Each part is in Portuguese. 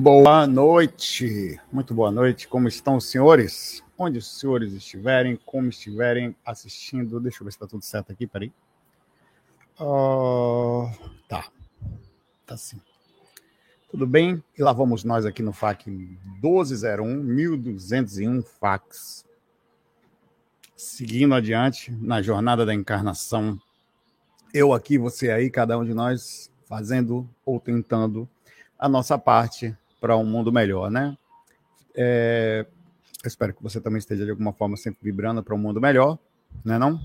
Boa noite, muito boa noite. Como estão os senhores? Onde os senhores estiverem, como estiverem assistindo. Deixa eu ver se está tudo certo aqui, peraí. Uh, tá, tá sim. Tudo bem? E lá vamos nós aqui no FAC 1201, 1201 fax. Seguindo adiante na jornada da encarnação. Eu aqui, você aí, cada um de nós fazendo ou tentando a nossa parte para um mundo melhor, né? É, espero que você também esteja de alguma forma sempre vibrando para um mundo melhor, né não?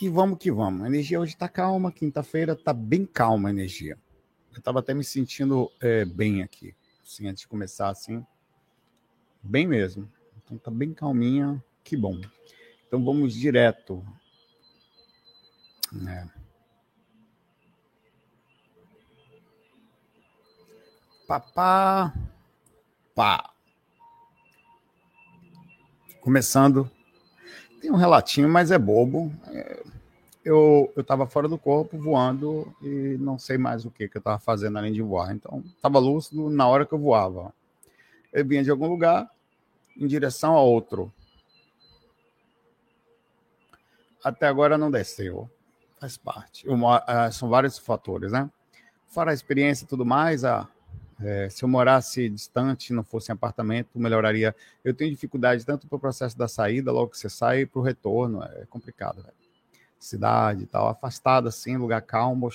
E vamos que vamos. A energia hoje está calma, quinta-feira está bem calma a energia. Eu estava até me sentindo é, bem aqui, assim, antes de começar, assim, bem mesmo. Então tá bem calminha, que bom. Então vamos direto. Né? Papá. Pá. Começando. Tem um relatinho, mas é bobo. É, eu estava fora do corpo, voando, e não sei mais o que, que eu estava fazendo além de voar. Então, estava lúcido na hora que eu voava. Eu vinha de algum lugar em direção a outro. Até agora não desceu. Faz parte. Eu, uh, são vários fatores, né? Fora a experiência e tudo mais, a é, se eu morasse distante, não fosse em apartamento, melhoraria. Eu tenho dificuldade tanto para o processo da saída, logo que você sai, para o retorno. É complicado, velho. Cidade e tal, afastado assim, lugar calmo,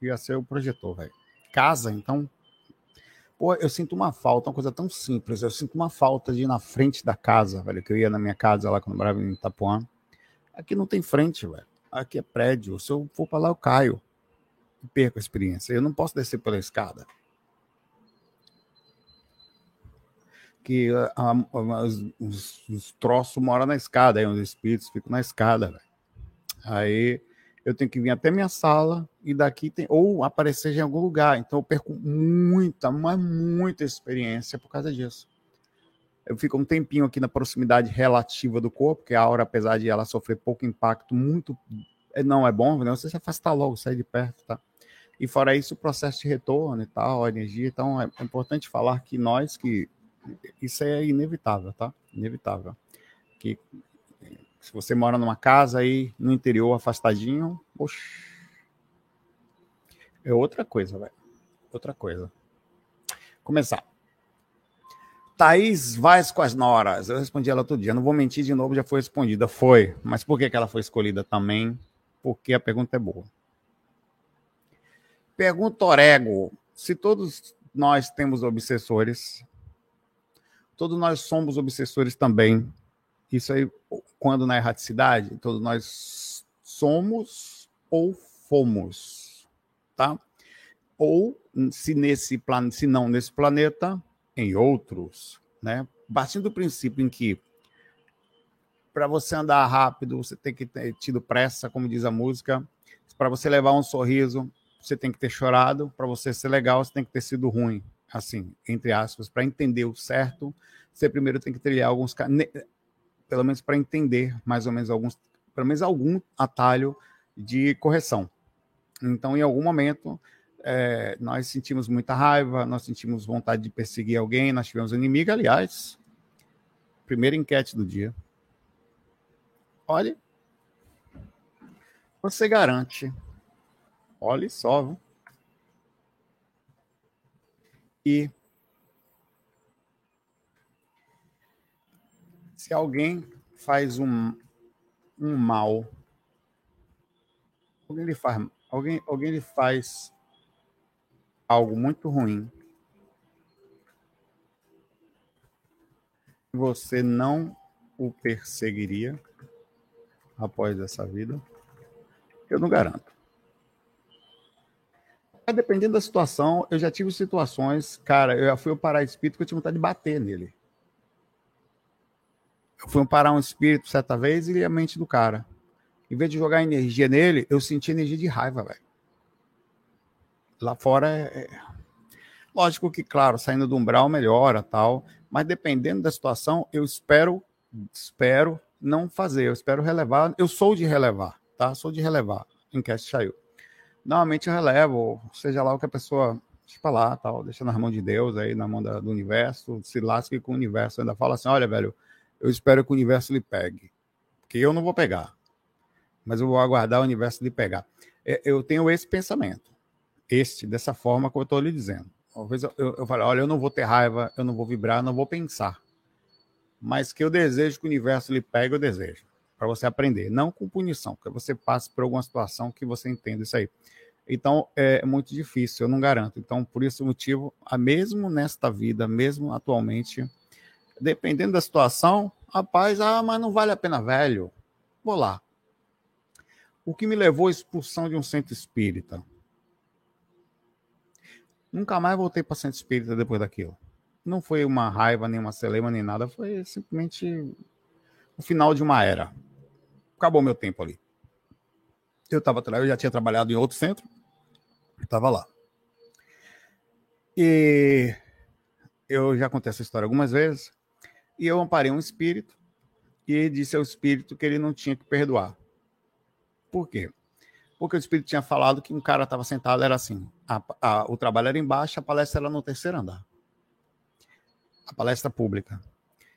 ia ser o projetor, velho. Casa, então. Pô, eu sinto uma falta, uma coisa tão simples. Eu sinto uma falta de ir na frente da casa, velho, que eu ia na minha casa lá quando eu morava em Itapuã. Aqui não tem frente, velho. Aqui é prédio. Se eu for para lá, eu caio. Perco a experiência. Eu não posso descer pela escada. Que a, a, os, os, os, troços moram na escada, aí os espíritos ficam na escada. Véio. Aí eu tenho que vir até minha sala e daqui tem ou aparecer em algum lugar. Então eu perco muita, mas muita experiência por causa disso. Eu fico um tempinho aqui na proximidade relativa do corpo, que a aura, apesar de ela sofrer pouco impacto, muito é, não é bom, né? Você se afastar logo, sair de perto, tá? E fora isso, o processo de retorno e tal, a energia. Então é, é importante falar que nós que isso é inevitável, tá? Inevitável. Que se você mora numa casa aí no interior afastadinho, oxe, é outra coisa, velho. Outra coisa. Começar. Thaís Vaz com as Noras. Eu respondi ela todo dia. Não vou mentir de novo, já foi respondida. Foi. Mas por que, que ela foi escolhida também? Porque a pergunta é boa. Pergunta Orego. Se todos nós temos obsessores, todos nós somos obsessores também. Isso aí, quando na erraticidade, todos nós somos ou fomos, tá? Ou se nesse plano, se não nesse planeta, em outros, né? Partindo do princípio em que para você andar rápido, você tem que ter tido pressa, como diz a música. Para você levar um sorriso, você tem que ter chorado. Para você ser legal, você tem que ter sido ruim assim, entre aspas, para entender o certo, você primeiro tem que trilhar alguns, pelo menos para entender mais ou menos alguns, pelo menos algum atalho de correção. Então, em algum momento, é, nós sentimos muita raiva, nós sentimos vontade de perseguir alguém, nós tivemos inimigo, aliás, primeira enquete do dia. Olhe, você garante, olhe só, viu? E se alguém faz um, um mal, alguém lhe faz, alguém, alguém lhe faz algo muito ruim, você não o perseguiria após essa vida? Eu não garanto. Mas dependendo da situação, eu já tive situações, cara, eu já fui parar espírito que eu tinha vontade de bater nele. Eu fui parar um espírito certa vez e a mente do cara. Em vez de jogar energia nele, eu senti energia de raiva, velho. Lá fora é, é. Lógico que, claro, saindo do umbral melhora tal, mas dependendo da situação, eu espero, espero não fazer, eu espero relevar. Eu sou de relevar, tá? Sou de relevar Cast saiu. Normalmente eu relevo, seja lá o que a pessoa deixa lá, tal, deixa nas mãos de Deus, aí na mão da, do universo, se lasque com o universo, ainda fala assim, olha, velho, eu espero que o universo lhe pegue, porque eu não vou pegar, mas eu vou aguardar o universo lhe pegar. É, eu tenho esse pensamento, este, dessa forma que eu estou lhe dizendo. Talvez eu, eu, eu falo, olha, eu não vou ter raiva, eu não vou vibrar, não vou pensar, mas que eu desejo que o universo lhe pegue, eu desejo para você aprender, não com punição, porque você passa por alguma situação que você entenda isso aí. Então é muito difícil, eu não garanto. Então, por esse motivo, mesmo nesta vida, mesmo atualmente, dependendo da situação, rapaz, ah, mas não vale a pena, velho. Vou lá. O que me levou à expulsão de um centro espírita? Nunca mais voltei para centro espírita depois daquilo. Não foi uma raiva, nem uma celema, nem nada. Foi simplesmente o final de uma era acabou meu tempo ali. Eu tava, eu já tinha trabalhado em outro centro, estava lá. E eu já contei essa história algumas vezes. E eu amparei um espírito e disse ao espírito que ele não tinha que perdoar. Por quê? Porque o espírito tinha falado que um cara estava sentado, era assim: a, a, o trabalho era embaixo, a palestra era no terceiro andar. A palestra pública.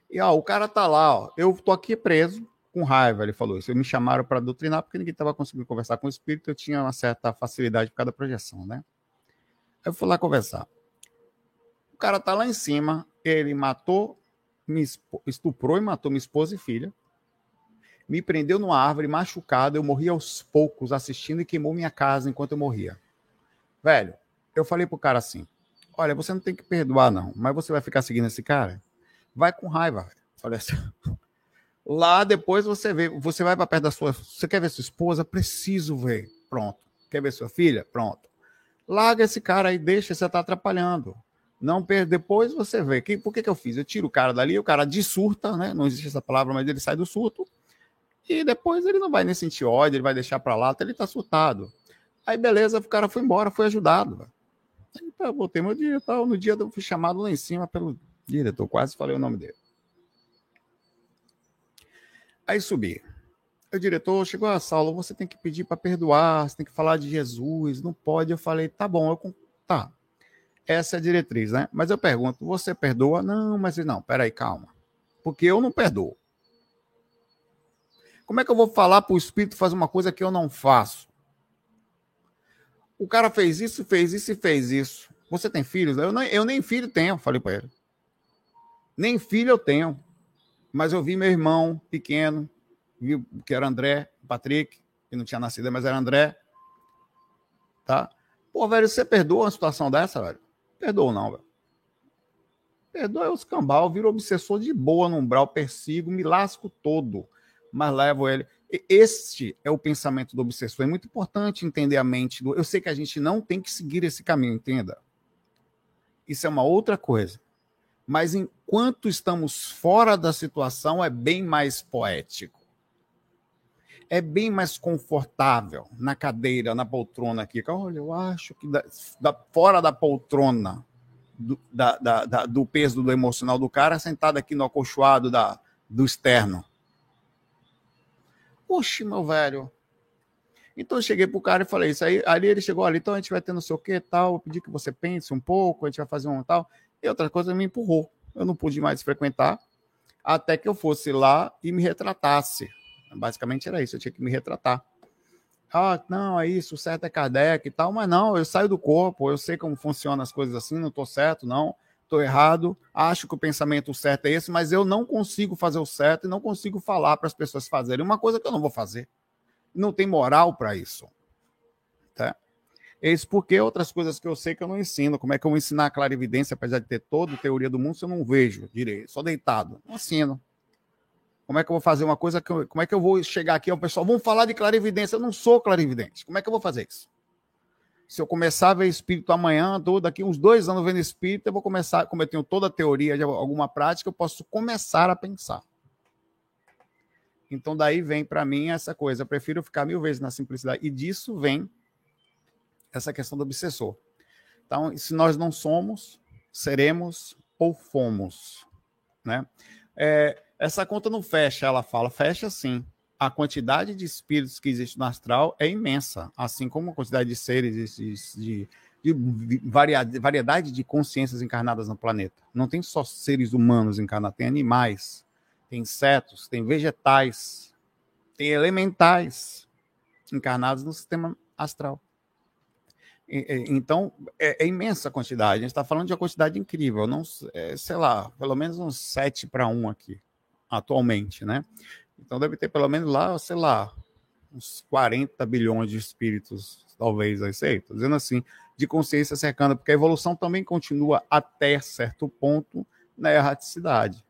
E ó, o cara tá lá, ó, eu tô aqui preso, com raiva, ele falou isso. Me chamaram para doutrinar porque ninguém estava conseguindo conversar com o espírito, eu tinha uma certa facilidade por causa da projeção, né? Aí eu fui lá conversar. O cara tá lá em cima, ele matou, me estuprou e matou minha esposa e filha. Me prendeu numa árvore machucado, eu morri aos poucos assistindo e queimou minha casa enquanto eu morria. Velho, eu falei pro cara assim: "Olha, você não tem que perdoar não, mas você vai ficar seguindo esse cara? Vai com raiva, velho." Falei assim: Lá depois você vê, você vai para perto da sua. Você quer ver sua esposa? Preciso ver. Pronto. Quer ver sua filha? Pronto. Larga esse cara aí, deixa, você tá atrapalhando. Não perde. Depois você vê. Que, por que, que eu fiz? Eu tiro o cara dali, o cara dissurta, né? Não existe essa palavra, mas ele sai do surto. E depois ele não vai nem sentir ódio, ele vai deixar para lá até ele tá surtado. Aí beleza, o cara foi embora, foi ajudado. Aí tá, meu dia tal. No dia eu fui chamado lá em cima pelo diretor, quase falei o nome dele. Aí subi. O diretor chegou a Saulo, você tem que pedir para perdoar, você tem que falar de Jesus, não pode. Eu falei, tá bom, eu tá. Essa é a diretriz, né? Mas eu pergunto, você perdoa? Não, mas não, peraí, calma. Porque eu não perdoo. Como é que eu vou falar para o espírito fazer uma coisa que eu não faço? O cara fez isso, fez isso e fez isso. Você tem filhos? Eu, nem, eu nem filho tenho, falei para ele. Nem filho eu tenho. Mas eu vi meu irmão pequeno, vi que era André, Patrick, que não tinha nascido, mas era André. Tá? Pô, velho, você perdoa uma situação dessa, velho? Perdoa não, velho. Perdoa os cambal, viro obsessor de boa no umbral, persigo, me lasco todo, mas levo ele. Este é o pensamento do obsessor. É muito importante entender a mente do. Eu sei que a gente não tem que seguir esse caminho, entenda. Isso é uma outra coisa mas enquanto estamos fora da situação, é bem mais poético. É bem mais confortável na cadeira, na poltrona aqui. Olha, eu acho que da, da, fora da poltrona, do, da, da, do peso do emocional do cara, sentado aqui no acolchoado da, do externo. Oxe, meu velho. Então eu cheguei pro cara e falei isso aí. Ali ele chegou ali, então a gente vai ter não sei o que tal. Eu pedi que você pense um pouco, a gente vai fazer um tal. E outra coisa me empurrou. Eu não pude mais frequentar até que eu fosse lá e me retratasse. Basicamente era isso, eu tinha que me retratar. Ah, não, é isso, o certo é Kardec e tal, mas não, eu saio do corpo, eu sei como funcionam as coisas assim, não estou certo, não. estou errado, acho que o pensamento certo é esse, mas eu não consigo fazer o certo e não consigo falar para as pessoas fazerem uma coisa que eu não vou fazer. Não tem moral para isso. Tá? Isso porque outras coisas que eu sei que eu não ensino. Como é que eu vou ensinar a clarividência, apesar de ter toda a teoria do mundo, se eu não vejo direito? Só deitado. Não ensino. Como é que eu vou fazer uma coisa que eu, como é que eu vou chegar aqui ao pessoal, vamos falar de clarividência, eu não sou clarividente. Como é que eu vou fazer isso? Se eu começar a ver espírito amanhã, tô daqui uns dois anos vendo espírito, eu vou começar, como eu tenho toda a teoria de alguma prática, eu posso começar a pensar. Então daí vem para mim essa coisa, eu prefiro ficar mil vezes na simplicidade e disso vem essa questão do obsessor. Então, se nós não somos, seremos ou fomos, né? É, essa conta não fecha, ela fala, fecha sim. A quantidade de espíritos que existe no astral é imensa, assim como a quantidade de seres, de, de, de variedade de consciências encarnadas no planeta. Não tem só seres humanos encarnados, tem animais, tem insetos, tem vegetais, tem elementais encarnados no sistema astral. Então, é, é, imensa a quantidade. A gente está falando de uma quantidade incrível. Não, é, sei lá, pelo menos uns 7 para 1 aqui atualmente, né? Então deve ter pelo menos lá, sei lá, uns 40 bilhões de espíritos, talvez, aí sei, dizendo assim, de consciência cercando, porque a evolução também continua até certo ponto na erraticidade.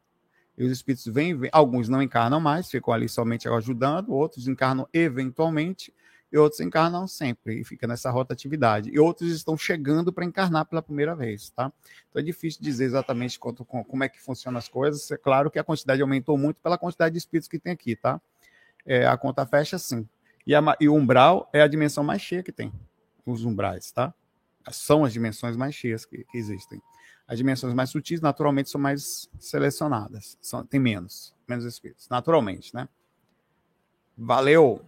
E os espíritos vêm, vêm, alguns não encarnam mais, ficam ali somente ajudando, outros encarnam eventualmente, e outros encarnam sempre e fica nessa rotatividade. E outros estão chegando para encarnar pela primeira vez, tá? Então é difícil dizer exatamente quanto, como é que funcionam as coisas. É claro que a quantidade aumentou muito pela quantidade de espíritos que tem aqui, tá? É, a conta fecha sim. E, a, e o umbral é a dimensão mais cheia que tem, os umbrais, tá? São as dimensões mais cheias que, que existem. As dimensões mais sutis, naturalmente, são mais selecionadas. São, tem menos, menos espíritos, naturalmente, né? Valeu!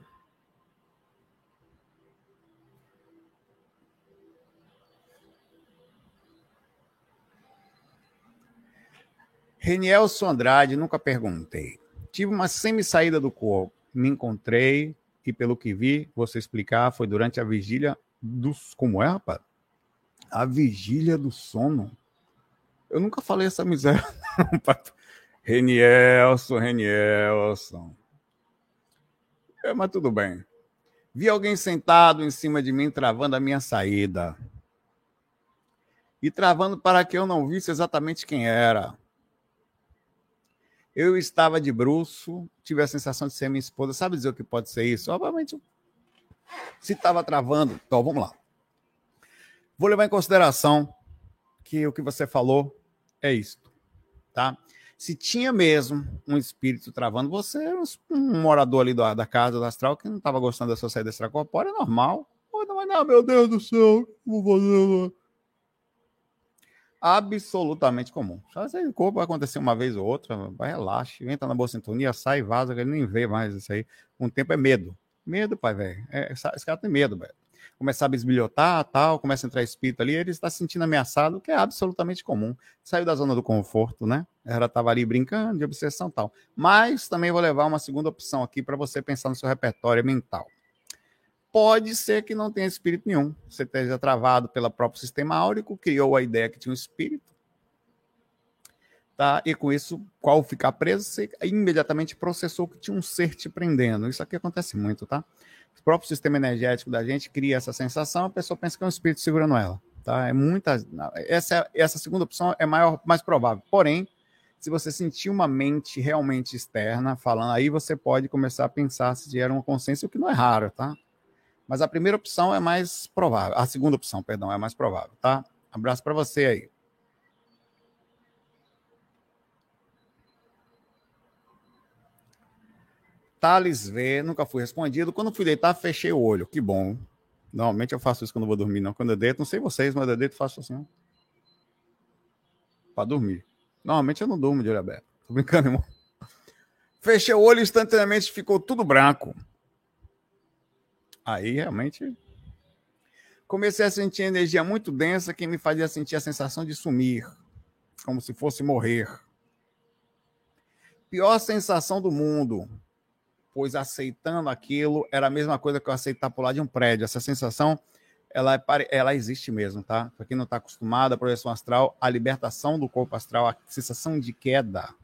Renielson Andrade, nunca perguntei. Tive uma semi-saída do corpo. Me encontrei e, pelo que vi, você explicar, foi durante a vigília dos. Como é, rapaz? A vigília do sono. Eu nunca falei essa miséria. Renielson, Renielson. É, mas tudo bem. Vi alguém sentado em cima de mim, travando a minha saída. E travando para que eu não visse exatamente quem era. Eu estava de bruxo, tive a sensação de ser minha esposa. Sabe dizer o que pode ser isso? Obviamente, se estava travando. Então, vamos lá. Vou levar em consideração que o que você falou é isto, tá? Se tinha mesmo um espírito travando, você era um morador ali da casa do astral que não estava gostando da sua saída extracorpórea, é normal. Não, não, meu Deus do céu, vou fazer absolutamente comum. Só esse corpo vai acontecer uma vez ou outra, vai relaxe, entra na boa sintonia, sai, vaza, ele nem vê mais isso aí. Um tempo é medo. Medo, pai, velho. É, esse cara tem medo, velho. Começar a bisbilhotar, tal, começa a entrar espírito ali, ele está se sentindo ameaçado, que é absolutamente comum. Saiu da zona do conforto, né? Ela estava ali brincando de obsessão tal. Mas também vou levar uma segunda opção aqui para você pensar no seu repertório mental pode ser que não tenha espírito nenhum. Você esteja travado pelo próprio sistema áurico, criou a ideia que tinha um espírito, tá? E com isso, qual ficar preso, você imediatamente processou que tinha um ser te prendendo. Isso aqui acontece muito, tá? O próprio sistema energético da gente cria essa sensação, a pessoa pensa que é um espírito segurando ela, tá? É muita essa essa segunda opção é maior, mais provável. Porém, se você sentir uma mente realmente externa falando, aí você pode começar a pensar se era uma consciência, o que não é raro, tá? Mas a primeira opção é mais provável. A segunda opção, perdão, é mais provável, tá? Abraço para você aí. Thales V, nunca fui respondido. Quando fui deitar, fechei o olho. Que bom. Normalmente eu faço isso quando vou dormir, não. Quando eu deito, não sei vocês, mas eu deito faço assim. Para dormir. Normalmente eu não durmo de olho aberto. Tô brincando, irmão. Fechei o olho instantaneamente ficou tudo branco. Aí realmente comecei a sentir energia muito densa que me fazia sentir a sensação de sumir, como se fosse morrer. Pior sensação do mundo, pois aceitando aquilo era a mesma coisa que eu aceitar pular de um prédio. Essa sensação ela, é, ela existe mesmo, tá? Para quem não está acostumado, a projeção astral, a libertação do corpo astral, a sensação de queda,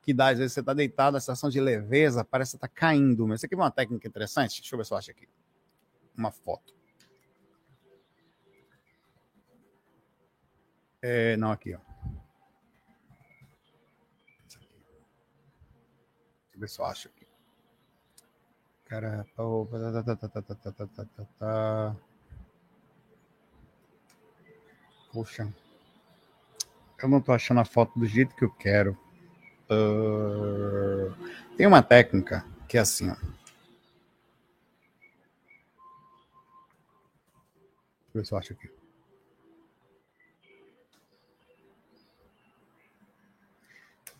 que dá, às vezes você está deitado, a sensação de leveza, parece que está caindo. Mas você quer ver uma técnica interessante? Deixa eu ver se eu acho aqui. Uma foto. É, não, aqui, ó. Deixa eu ver se eu acho aqui. Cara, Poxa. Eu não tô achando a foto do jeito que eu quero. Uh, tem uma técnica que é assim, ó. Deixa eu ver se eu acho aqui.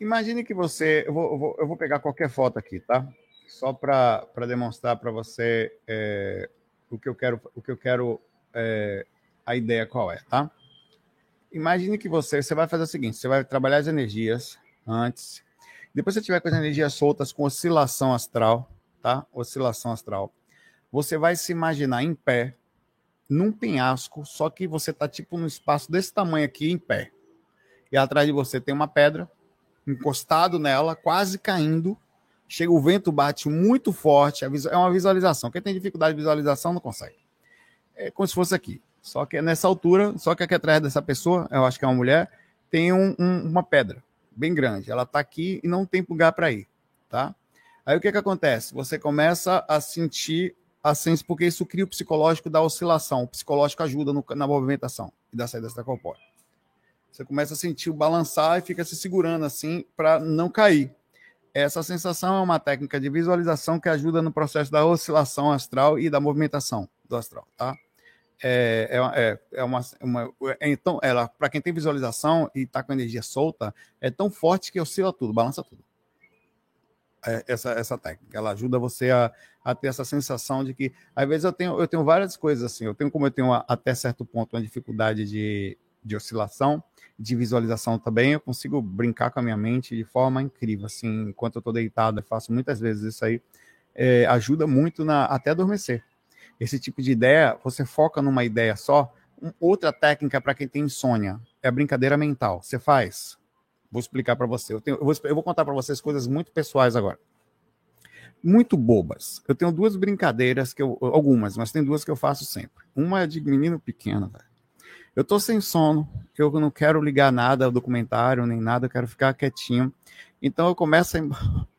Imagine que você. Eu vou, eu vou, eu vou pegar qualquer foto aqui, tá? Só para demonstrar para você é, o que eu quero, o que eu quero é, a ideia qual é, tá? Imagine que você, você vai fazer o seguinte: você vai trabalhar as energias antes, depois você tiver com as energias soltas com oscilação astral, tá? Oscilação astral. Você vai se imaginar em pé, num penhasco, só que você tá tipo num espaço desse tamanho aqui em pé. E atrás de você tem uma pedra, encostado nela, quase caindo. Chega o vento, bate muito forte. É uma visualização. Quem tem dificuldade de visualização não consegue. É como se fosse aqui. Só que é nessa altura, só que aqui atrás dessa pessoa, eu acho que é uma mulher, tem um, um, uma pedra bem grande. Ela está aqui e não tem lugar para ir, tá? Aí o que que acontece? Você começa a sentir a sensação, porque isso cria o psicológico da oscilação. O psicológico ajuda no, na movimentação e da saída extracorpórea. Você começa a sentir o balançar e fica se segurando assim para não cair. Essa sensação é uma técnica de visualização que ajuda no processo da oscilação astral e da movimentação do astral, tá? É, é, é, é uma, uma é, então ela para quem tem visualização e está com energia solta é tão forte que oscila tudo, balança tudo. É, essa, essa técnica ela ajuda você a, a ter essa sensação de que às vezes eu tenho eu tenho várias coisas assim eu tenho como eu tenho uma, até certo ponto uma dificuldade de, de oscilação de visualização também, eu consigo brincar com a minha mente de forma incrível. Assim, enquanto eu estou deitado, eu faço muitas vezes isso aí, é, ajuda muito na, até adormecer. Esse tipo de ideia, você foca numa ideia só. Um, outra técnica para quem tem insônia é a brincadeira mental. Você faz. Vou explicar para você. Eu, tenho, eu, vou, eu vou contar para vocês coisas muito pessoais agora muito bobas. Eu tenho duas brincadeiras que eu, algumas, mas tem duas que eu faço sempre. Uma é de menino pequeno, velho. Eu tô sem sono, eu não quero ligar nada ao documentário, nem nada, eu quero ficar quietinho. Então eu começo a.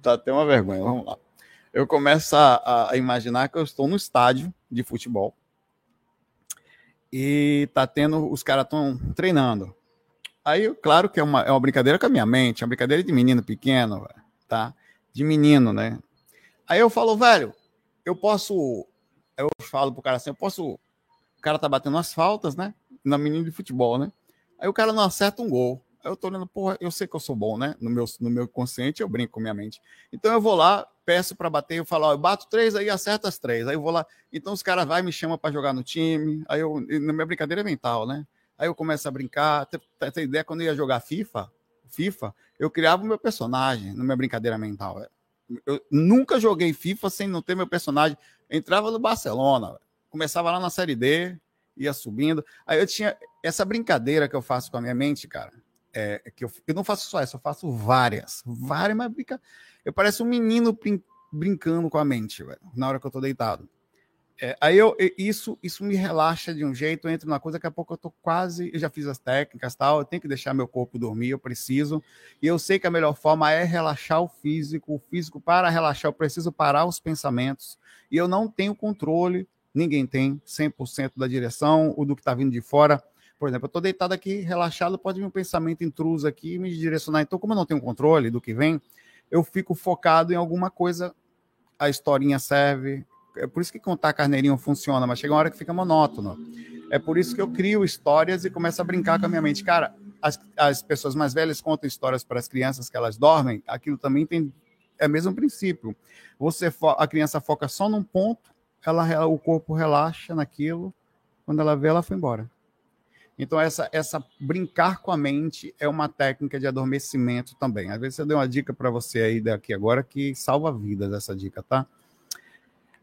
Tá até uma vergonha, vamos lá. Eu começo a, a imaginar que eu estou no estádio de futebol e tá tendo. Os caras estão treinando. Aí, claro que é uma, é uma brincadeira com a minha mente, é uma brincadeira de menino pequeno, tá? De menino, né? Aí eu falo, velho, eu posso. Eu falo pro cara assim, eu posso cara tá batendo as faltas, né? Na menina de futebol, né? Aí o cara não acerta um gol. Aí eu tô olhando, porra, eu sei que eu sou bom, né? No meu, no meu consciente eu brinco com minha mente. Então eu vou lá, peço para bater, eu falo, ó, eu bato três aí, acerta as três. Aí eu vou lá, então os caras vai me chamam para jogar no time. Aí eu, na minha brincadeira é mental, né? Aí eu começo a brincar. Tem, ideia quando eu ia jogar FIFA, FIFA, eu criava o meu personagem na minha brincadeira mental. Eu nunca joguei FIFA sem não ter meu personagem. Entrava no Barcelona, começava lá na série D, ia subindo. Aí eu tinha essa brincadeira que eu faço com a minha mente, cara. É, que eu, eu não faço só essa, eu faço várias. Várias, mas brinca... eu pareço um menino brin brincando com a mente, velho, na hora que eu tô deitado. É, aí eu, isso, isso me relaxa de um jeito, eu entro numa coisa, daqui a pouco eu tô quase, eu já fiz as técnicas tal, eu tenho que deixar meu corpo dormir, eu preciso, e eu sei que a melhor forma é relaxar o físico, o físico para relaxar, eu preciso parar os pensamentos, e eu não tenho controle ninguém tem 100% da direção, ou do que está vindo de fora. Por exemplo, eu estou deitado aqui, relaxado, pode vir um pensamento intruso aqui e me direcionar. Então, como eu não tenho controle do que vem, eu fico focado em alguma coisa. A historinha serve. É por isso que contar carneirinho funciona, mas chega uma hora que fica monótono. É por isso que eu crio histórias e começo a brincar com a minha mente. Cara, as, as pessoas mais velhas contam histórias para as crianças que elas dormem, aquilo também tem é o mesmo princípio. Você a criança foca só num ponto ela, o corpo relaxa naquilo, quando ela vê, ela foi embora. Então, essa, essa brincar com a mente é uma técnica de adormecimento também. Às vezes eu dei uma dica para você aí daqui agora que salva vidas essa dica, tá?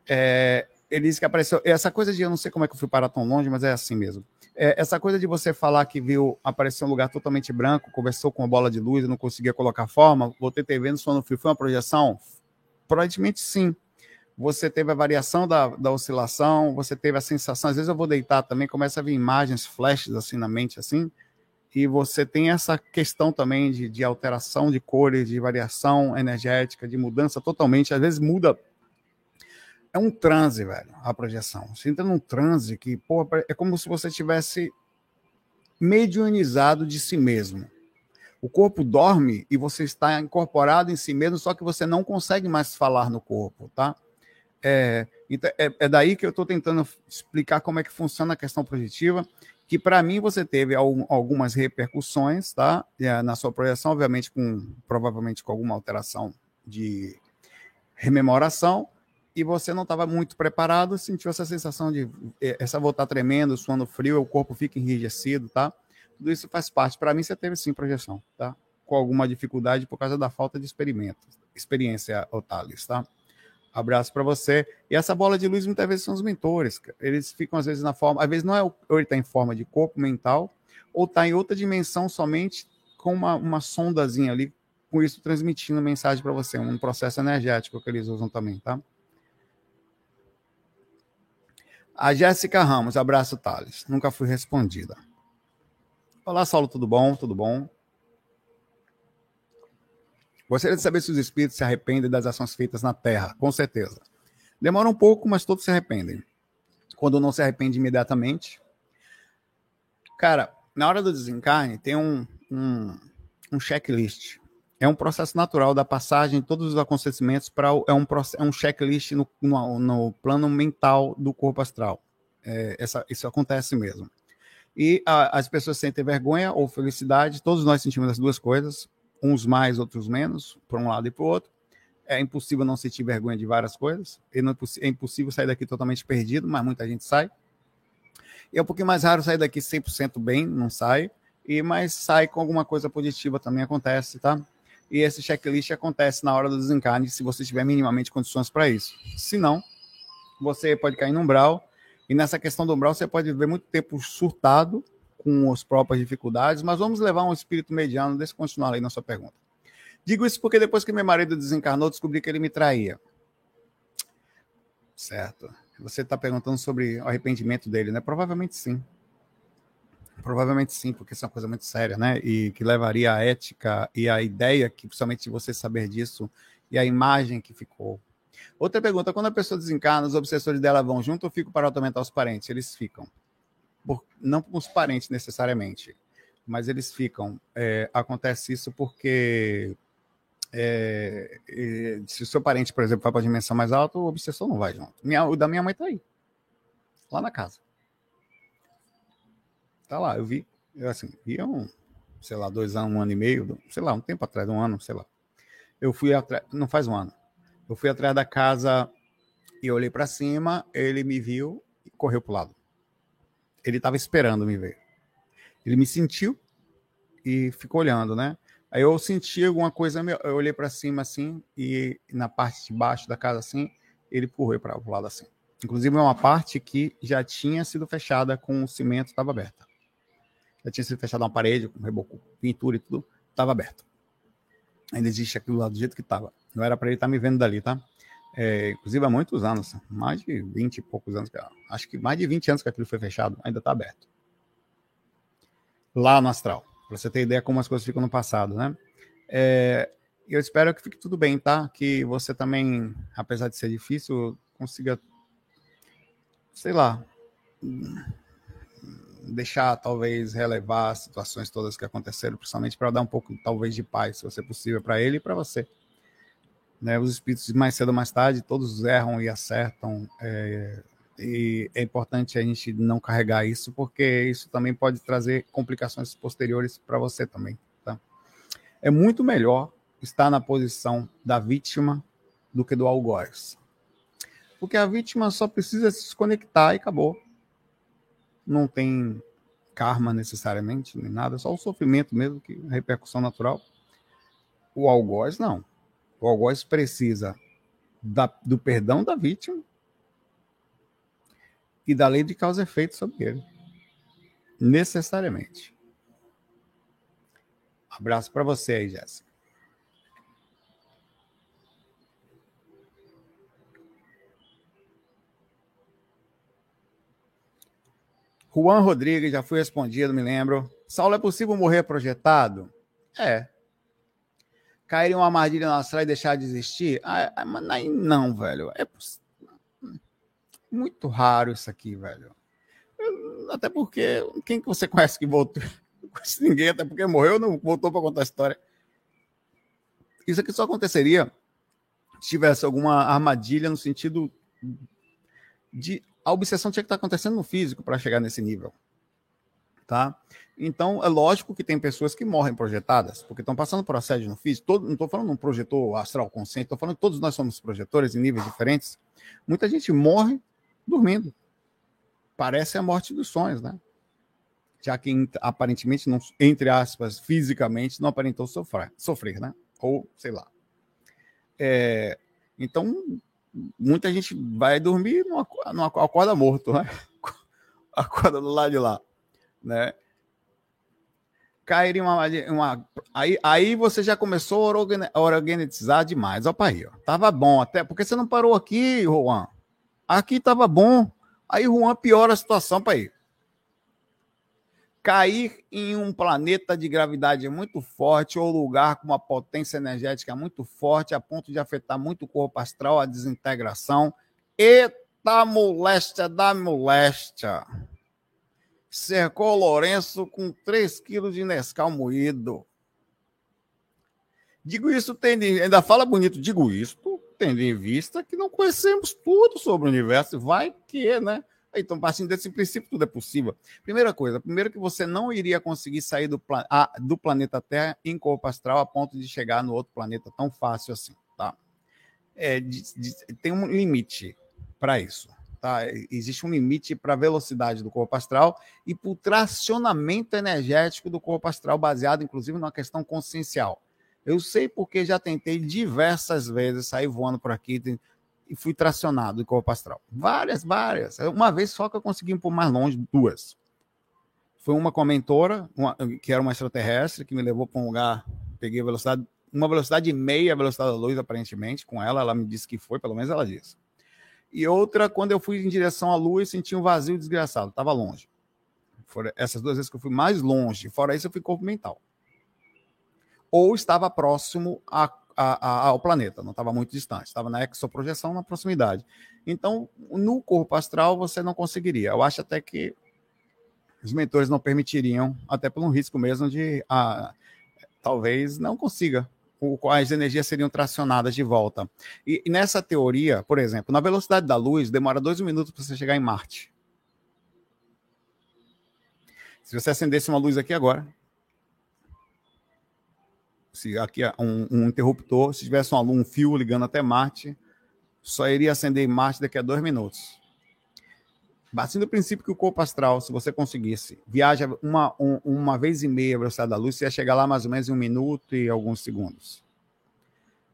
É, ele disse que apareceu. Essa coisa de eu não sei como é que eu fui parar tão longe, mas é assim mesmo. É, essa coisa de você falar que viu aparecer um lugar totalmente branco, conversou com uma bola de luz e não conseguia colocar forma, ter TV no sono frio, foi uma projeção? Provavelmente sim. Você teve a variação da, da oscilação, você teve a sensação, às vezes eu vou deitar também, começa a vir imagens, flashes assim na mente, assim, e você tem essa questão também de, de alteração de cores, de variação energética, de mudança totalmente, às vezes muda é um transe, velho, a projeção. Você entra num transe que, pô, é como se você tivesse mediunizado de si mesmo. O corpo dorme e você está incorporado em si mesmo, só que você não consegue mais falar no corpo, tá? É, então, é, é daí que eu estou tentando explicar como é que funciona a questão projetiva, que para mim você teve algumas repercussões, tá? É, na sua projeção, obviamente com provavelmente com alguma alteração de rememoração, e você não estava muito preparado, sentiu essa sensação de é, essa voltar tremendo, suando frio, o corpo fica enrijecido, tá? Tudo isso faz parte. Para mim, você teve sim projeção, tá? Com alguma dificuldade por causa da falta de experimento, experiência, Otales, tá? Abraço para você. E essa bola de luz muitas vezes são os mentores. Eles ficam às vezes na forma, às vezes não é ou ele está em forma de corpo mental, ou está em outra dimensão somente com uma, uma sondazinha ali, com isso transmitindo mensagem para você, um processo energético que eles usam também, tá? A Jéssica Ramos, abraço, Thales. Nunca fui respondida. Olá, Saulo, tudo bom? Tudo bom? Gostaria de saber se os espíritos se arrependem das ações feitas na Terra. Com certeza. Demora um pouco, mas todos se arrependem. Quando não se arrepende imediatamente. Cara, na hora do desencarne, tem um, um, um checklist é um processo natural da passagem de todos os acontecimentos para é um, é um checklist no, no, no plano mental do corpo astral. É, essa, isso acontece mesmo. E a, as pessoas sentem vergonha ou felicidade, todos nós sentimos as duas coisas, uns mais, outros menos, por um lado e para outro. É impossível não sentir vergonha de várias coisas, e não é, é impossível sair daqui totalmente perdido, mas muita gente sai. E é um pouquinho mais raro sair daqui 100% bem, não sai, e mas sai com alguma coisa positiva também acontece, tá? E esse checklist acontece na hora do desencarne, se você tiver minimamente condições para isso. Se não, você pode cair no umbral, e nessa questão do umbral você pode ver muito tempo surtado com as próprias dificuldades, mas vamos levar um espírito mediano, deixa eu continuar aí na sua pergunta. Digo isso porque depois que meu marido desencarnou, descobri que ele me traía. Certo. Você está perguntando sobre o arrependimento dele, né? Provavelmente sim. Provavelmente sim, porque isso é uma coisa muito séria, né? E que levaria a ética e a ideia que, principalmente você saber disso, e a imagem que ficou. Outra pergunta: quando a pessoa desencarna, os obsessores dela vão junto ou ficam para atormentar os parentes? Eles ficam. Por, não com os parentes necessariamente, mas eles ficam. É, acontece isso porque é, se o seu parente, por exemplo, vai para a dimensão mais alta, o obsessor não vai junto. Minha, o da minha mãe está aí, lá na casa. Tá lá, eu vi, eu assim, vi um, sei lá, dois anos, um ano e meio, sei lá, um tempo atrás, um ano, sei lá. Eu fui atrás, não faz um ano. Eu fui atrás da casa e olhei para cima, ele me viu e correu pro lado. Ele estava esperando me ver. Ele me sentiu e ficou olhando, né? Aí eu senti alguma coisa, eu olhei para cima assim e na parte de baixo da casa assim, ele correu para o lado assim. Inclusive é uma parte que já tinha sido fechada com o cimento, estava aberta já tinha sido fechada uma parede, com reboco, pintura e tudo, estava aberto. Ainda existe aquilo lá do jeito que estava. Não era para ele estar tá me vendo dali, tá? É, inclusive há muitos anos, mais de 20 e poucos anos, acho que mais de 20 anos que aquilo foi fechado, ainda está aberto. Lá no astral, para você ter ideia como as coisas ficam no passado, né? É, eu espero que fique tudo bem, tá? Que você também, apesar de ser difícil, consiga, sei lá, deixar, talvez, relevar as situações todas que aconteceram, principalmente para dar um pouco, talvez, de paz, se fosse possível, para ele e para você. Né? Os espíritos, mais cedo ou mais tarde, todos erram e acertam. É, e é importante a gente não carregar isso, porque isso também pode trazer complicações posteriores para você também. Tá? É muito melhor estar na posição da vítima do que do algoz. Porque a vítima só precisa se desconectar e acabou não tem karma necessariamente, nem nada, só o sofrimento mesmo, que a repercussão natural. O algoz, não. O algoz precisa da, do perdão da vítima e da lei de causa e efeito sobre ele. Necessariamente. Abraço para você aí, Jéssica. Juan Rodrigues, já foi respondido, me lembro. Saulo, é possível morrer projetado? É. Cair em uma armadilha na astral e deixar de existir? Ah, ah mas aí não, velho. É muito raro isso aqui, velho. Até porque quem que você conhece que voltou? Não ninguém, até porque morreu, não voltou para contar a história. Isso aqui só aconteceria se tivesse alguma armadilha no sentido de a obsessão tinha que estar acontecendo no físico para chegar nesse nível. Tá? Então, é lógico que tem pessoas que morrem projetadas, porque estão passando por assédio no físico. Todo, não estou falando um projetor astral consciente, estou falando que todos nós somos projetores em níveis diferentes. Muita gente morre dormindo. Parece a morte dos sonhos, né? Já que aparentemente, não, entre aspas, fisicamente, não aparentou sofrer, sofrer né? Ou sei lá. É, então, muita gente vai dormir não acorda morto, né? Acorda do lado de lá, né? Cair em uma, uma aí, aí você já começou a organizar demais. Opa aí, ó. Tava bom até, porque você não parou aqui, Juan. Aqui tava bom. Aí Juan piora a situação para ir cair em um planeta de gravidade muito forte ou lugar com uma potência energética muito forte a ponto de afetar muito o corpo astral, a desintegração. Eita moléstia da moléstia! Cercou Lourenço com 3 quilos de Nescau moído. Digo isso, tendo, ainda fala bonito, digo isto, tendo em vista que não conhecemos tudo sobre o universo. Vai que, né? Então, partindo desse princípio, tudo é possível. Primeira coisa, primeiro que você não iria conseguir sair do, plan do planeta Terra em corpo astral a ponto de chegar no outro planeta tão fácil assim, tá? É, de, de, tem um limite para isso, tá? Existe um limite para a velocidade do corpo astral e para o tracionamento energético do corpo astral, baseado, inclusive, numa questão consciencial. Eu sei porque já tentei diversas vezes sair voando por aqui, e fui tracionado em corpo astral. Várias, várias. Uma vez só que eu consegui ir por mais longe, duas. Foi uma com a mentora, uma, que era uma extraterrestre, que me levou para um lugar, peguei velocidade, uma velocidade e meia velocidade da luz, aparentemente, com ela, ela me disse que foi, pelo menos ela disse. E outra, quando eu fui em direção à luz, senti um vazio desgraçado, estava longe. Foram essas duas vezes que eu fui mais longe, fora isso eu fui corpo mental. Ou estava próximo a a, a, ao planeta, não estava muito distante, estava na exoprojeção, na proximidade. Então, no corpo astral, você não conseguiria. Eu acho até que os mentores não permitiriam, até por um risco mesmo de ah, talvez não consiga. As energias seriam tracionadas de volta. E, e nessa teoria, por exemplo, na velocidade da luz, demora dois minutos para você chegar em Marte. Se você acendesse uma luz aqui agora, se aqui é um, um interruptor, se tivesse um, um fio ligando até Marte, só iria acender em Marte daqui a dois minutos. Partindo do princípio que o corpo astral, se você conseguisse, viaja uma, um, uma vez e meia a velocidade da luz, você ia chegar lá mais ou menos em um minuto e alguns segundos.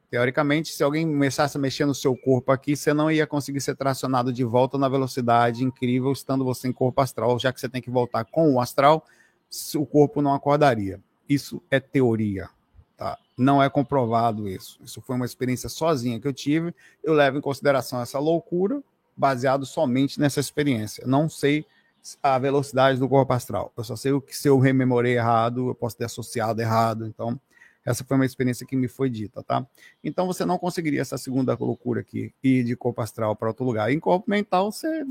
Teoricamente, se alguém começasse a mexer no seu corpo aqui, você não ia conseguir ser tracionado de volta na velocidade incrível, estando você em corpo astral, já que você tem que voltar com o astral, o corpo não acordaria. Isso é teoria. Não é comprovado isso. Isso foi uma experiência sozinha que eu tive. Eu levo em consideração essa loucura baseado somente nessa experiência. Não sei a velocidade do corpo astral. Eu só sei o que se eu rememorei errado, eu posso ter associado errado. Então, essa foi uma experiência que me foi dita, tá? Então, você não conseguiria essa segunda loucura aqui, ir de corpo astral para outro lugar. Em corpo mental, você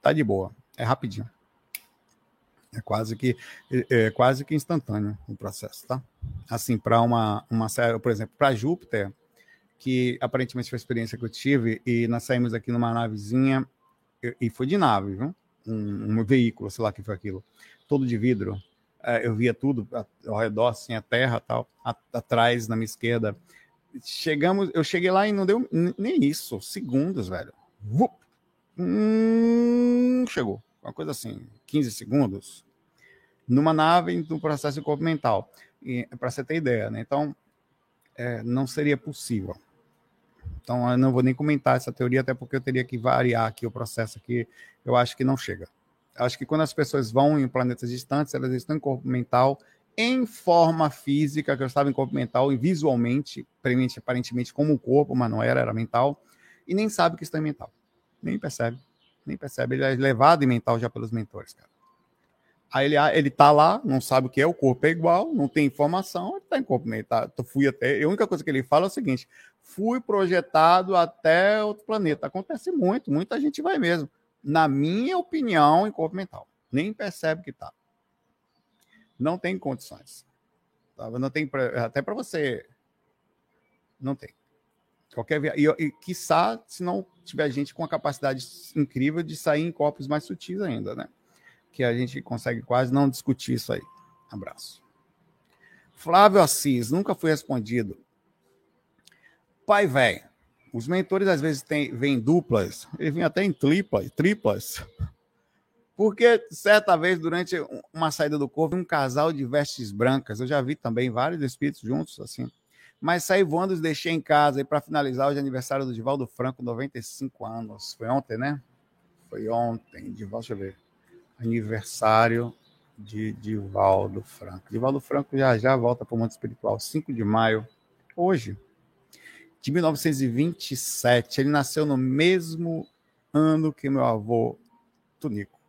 tá de boa. É rapidinho. É quase que é, é quase que instantâneo o processo, tá? Assim, para uma uma série, por exemplo, para Júpiter, que aparentemente foi a experiência que eu tive e nós saímos aqui numa navezinha e foi de nave, viu? Um, um, veículo, sei lá que foi aquilo, todo de vidro. É, eu via tudo ao redor, assim, a terra, tal, atrás na minha esquerda. Chegamos, eu cheguei lá e não deu nem isso, segundos, velho. Hum, chegou, uma coisa assim, 15 segundos, numa nave no processo de corpo mental. Para você ter ideia, né? Então, é, não seria possível. Então, eu não vou nem comentar essa teoria, até porque eu teria que variar aqui o processo aqui. Eu acho que não chega. Acho que quando as pessoas vão em planetas distantes, elas estão em corpo mental, em forma física, que eu estava em corpo mental, e visualmente, aparentemente como o corpo, mas não era, era mental, e nem sabe que está em mental. Nem percebe. Nem percebe. Ele é levado em mental já pelos mentores, cara. Aí ele, ele tá lá, não sabe o que é, o corpo é igual, não tem informação, ele tá em corpo mental. Tá, fui até. A única coisa que ele fala é o seguinte: fui projetado até outro planeta. Acontece muito, muita gente vai mesmo. Na minha opinião, em corpo mental. Nem percebe que tá. Não tem condições. Tá? Não tem pra, até para você. Não tem. Qualquer e, e quiçá, se não tiver gente com a capacidade incrível de sair em corpos mais sutis ainda, né? que a gente consegue quase não discutir isso aí. Abraço. Flávio Assis, nunca foi respondido. Pai velho, os mentores às vezes têm, vêm duplas, ele vem até em triplas, triplas. Porque certa vez, durante uma saída do corpo, um casal de vestes brancas, eu já vi também vários espíritos juntos, assim. Mas saí voando, os deixei em casa. E para finalizar, hoje é aniversário do Divaldo Franco, 95 anos. Foi ontem, né? Foi ontem, Divaldo, deixa eu ver aniversário de Divaldo Franco. Divaldo Franco já já volta para o mundo espiritual, 5 de maio, hoje, de 1927. Ele nasceu no mesmo ano que meu avô Tunico.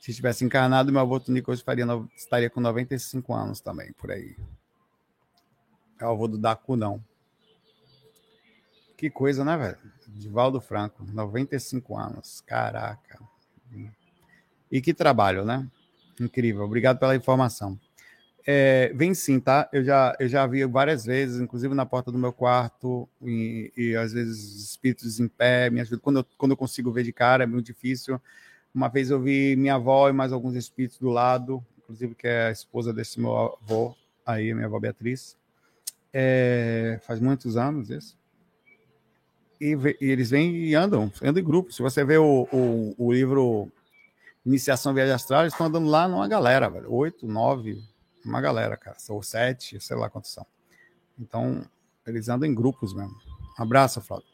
Se tivesse encarnado, meu avô Tunico hoje faria, estaria com 95 anos também, por aí. É o avô do Dacu, não. Que coisa, né, velho? Divaldo Franco, 95 anos. Caraca. E que trabalho, né? Incrível. Obrigado pela informação. É, vem sim, tá? Eu já, eu já vi várias vezes, inclusive na porta do meu quarto, e, e às vezes espíritos em pé. Me ajudam. Quando, eu, quando eu consigo ver de cara, é muito difícil. Uma vez eu vi minha avó e mais alguns espíritos do lado, inclusive que é a esposa desse meu avô, aí, minha avó Beatriz. É, faz muitos anos isso. E, e, eles vêm e andam, andam em grupo. Se você vê o, o, o livro iniciação viagem astral, eles estão andando lá numa galera, velho. Oito, nove, uma galera, cara. Ou sete, sei lá quantos são. Então, eles andam em grupos mesmo. Um abraço, Flávio.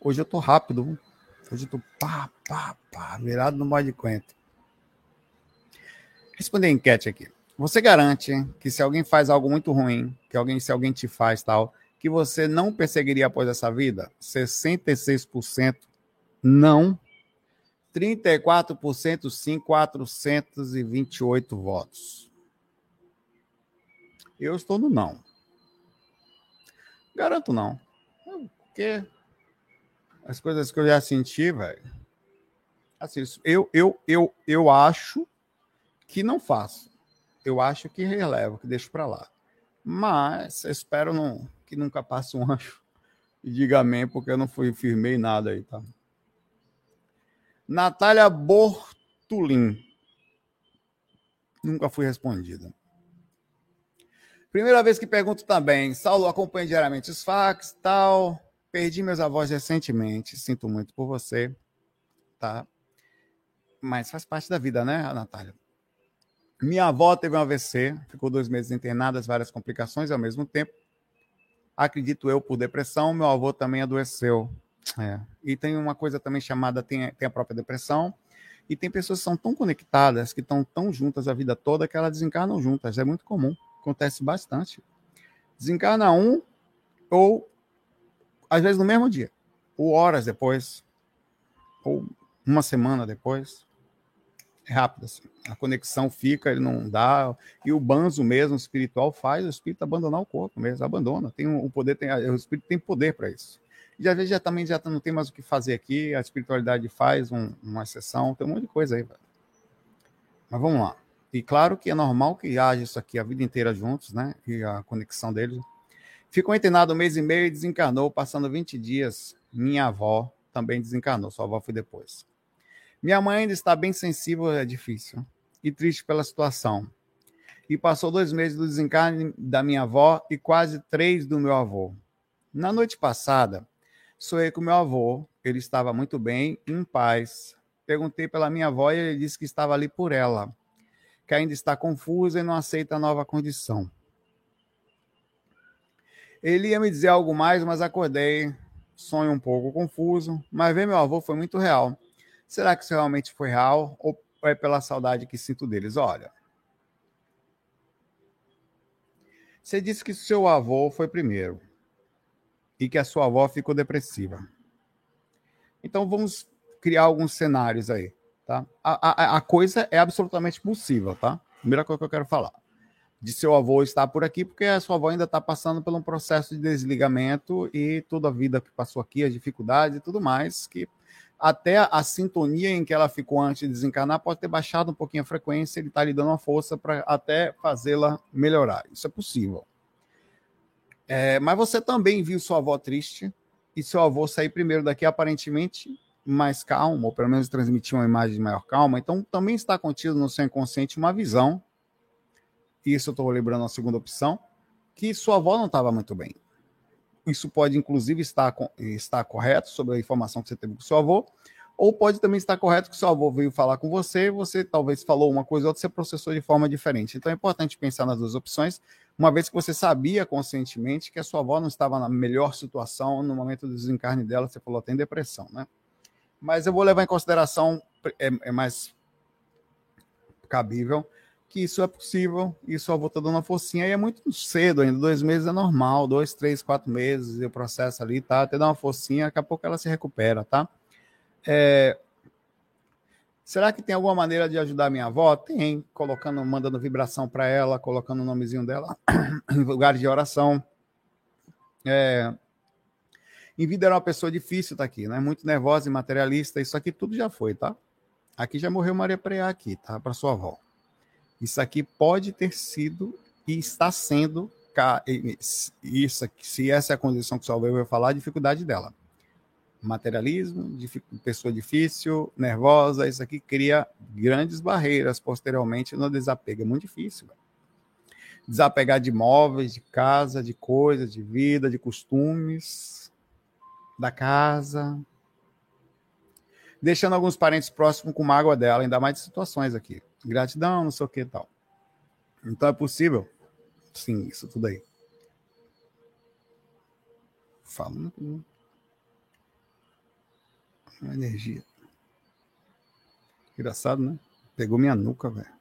Hoje eu tô rápido. Hoje eu tô pá, pá, pá, virado no modo de quento. Responder a enquete aqui. Você garante que se alguém faz algo muito ruim, que alguém, se alguém te faz tal, que você não perseguiria após essa vida? 66% não 34% sim, 428 votos. Eu estou no não. Garanto não. Porque as coisas que eu já senti, velho. Assim, eu, eu, eu, eu acho que não faço. Eu acho que relevo, que deixo para lá. Mas espero não, que nunca passe um anjo e diga amém, porque eu não fui firmei nada aí, tá? Natália Bortulin. Nunca fui respondida. Primeira vez que pergunto também. Saulo acompanha diariamente os fax, tal. Perdi meus avós recentemente. Sinto muito por você, tá? Mas faz parte da vida, né, Natália? Minha avó teve um AVC, ficou dois meses internada, várias complicações ao mesmo tempo. Acredito eu por depressão. Meu avô também adoeceu. É. E tem uma coisa também chamada, tem, tem a própria depressão, e tem pessoas que são tão conectadas, que estão tão juntas a vida toda, que elas desencarnam juntas. É muito comum, acontece bastante. Desencarna um, ou às vezes no mesmo dia, ou horas depois, ou uma semana depois. É rápido assim. A conexão fica, ele não dá. E o banzo mesmo, espiritual, faz o espírito abandonar o corpo mesmo, abandona. Tem o poder, tem, o espírito tem poder para isso. E às vezes já também já não tem mais o que fazer aqui, a espiritualidade faz um, uma sessão, tem um monte de coisa aí, velho. Mas vamos lá. E claro que é normal que haja isso aqui a vida inteira juntos, né? E a conexão deles. Ficou internado um mês e meio e desencarnou, passando 20 dias. Minha avó também desencarnou, sua avó foi depois. Minha mãe ainda está bem sensível, é difícil, e triste pela situação. E passou dois meses do desencarne da minha avó e quase três do meu avô. Na noite passada, Sonhei com meu avô, ele estava muito bem, em paz. Perguntei pela minha avó e ele disse que estava ali por ela, que ainda está confusa e não aceita a nova condição. Ele ia me dizer algo mais, mas acordei, sonho um pouco confuso, mas ver meu avô foi muito real. Será que isso realmente foi real ou é pela saudade que sinto deles? Olha, você disse que seu avô foi primeiro e que a sua avó ficou depressiva. Então vamos criar alguns cenários aí, tá? A, a, a coisa é absolutamente possível, tá? Primeira coisa que eu quero falar de seu avô estar por aqui, porque a sua avó ainda está passando por um processo de desligamento e toda a vida que passou aqui, as dificuldades e tudo mais, que até a sintonia em que ela ficou antes de desencarnar pode ter baixado um pouquinho a frequência, ele está lhe dando uma força para até fazê-la melhorar. Isso é possível. É, mas você também viu sua avó triste e seu avô sair primeiro daqui, aparentemente mais calmo, ou pelo menos transmitir uma imagem de maior calma. Então, também está contido no seu inconsciente uma visão isso eu estou lembrando a segunda opção, que sua avó não estava muito bem. Isso pode, inclusive, estar, estar correto sobre a informação que você teve com seu avô, ou pode também estar correto que seu avô veio falar com você, você talvez falou uma coisa ou outra, você processou de forma diferente. Então é importante pensar nas duas opções, uma vez que você sabia conscientemente que a sua avó não estava na melhor situação no momento do desencarne dela, você falou tem depressão, né? Mas eu vou levar em consideração, é, é mais cabível, que isso é possível, isso a avô está dando uma forcinha, aí é muito cedo ainda, dois meses é normal, dois, três, quatro meses, e o processo ali, tá? Até dar uma forcinha, daqui a pouco ela se recupera, tá? É... Será que tem alguma maneira de ajudar minha avó? Tem, colocando, mandando vibração para ela, colocando o nomezinho dela em lugares de oração. É... Em vida era uma pessoa difícil, tá aqui, né? Muito nervosa e materialista, isso aqui tudo já foi, tá? Aqui já morreu Maria Preá aqui, tá? Para sua avó. Isso aqui pode ter sido e está sendo isso se essa é a condição que o Salvador vai falar, a dificuldade dela. Materialismo, pessoa difícil, nervosa, isso aqui cria grandes barreiras posteriormente no desapego. É muito difícil. Desapegar de móveis, de casa, de coisas, de vida, de costumes, da casa. Deixando alguns parentes próximos com mágoa dela, ainda mais de situações aqui gratidão, não sei o que e tal. Então é possível? Sim, isso tudo aí. Falando uma energia. Engraçado, né? Pegou minha nuca, velho.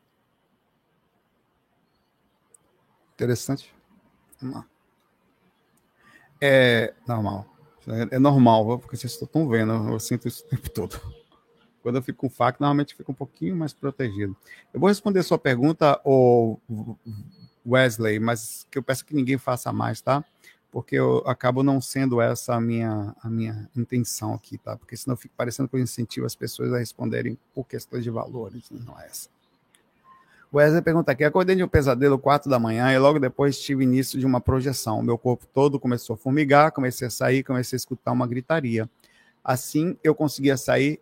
Interessante. Vamos lá. É normal. É normal, porque vocês estão vendo, eu sinto isso o tempo todo. Quando eu fico com faca, normalmente fica um pouquinho mais protegido. Eu vou responder sua pergunta, Wesley, mas que eu peço que ninguém faça mais, tá? Porque eu acabo não sendo essa a minha, a minha intenção aqui, tá? Porque senão fica parecendo que eu incentivo as pessoas a responderem por questões de valores, não é essa. Wesley pergunta aqui: acordei de um pesadelo 4 da manhã e logo depois tive início de uma projeção. Meu corpo todo começou a formigar, comecei a sair, comecei a escutar uma gritaria. Assim eu conseguia sair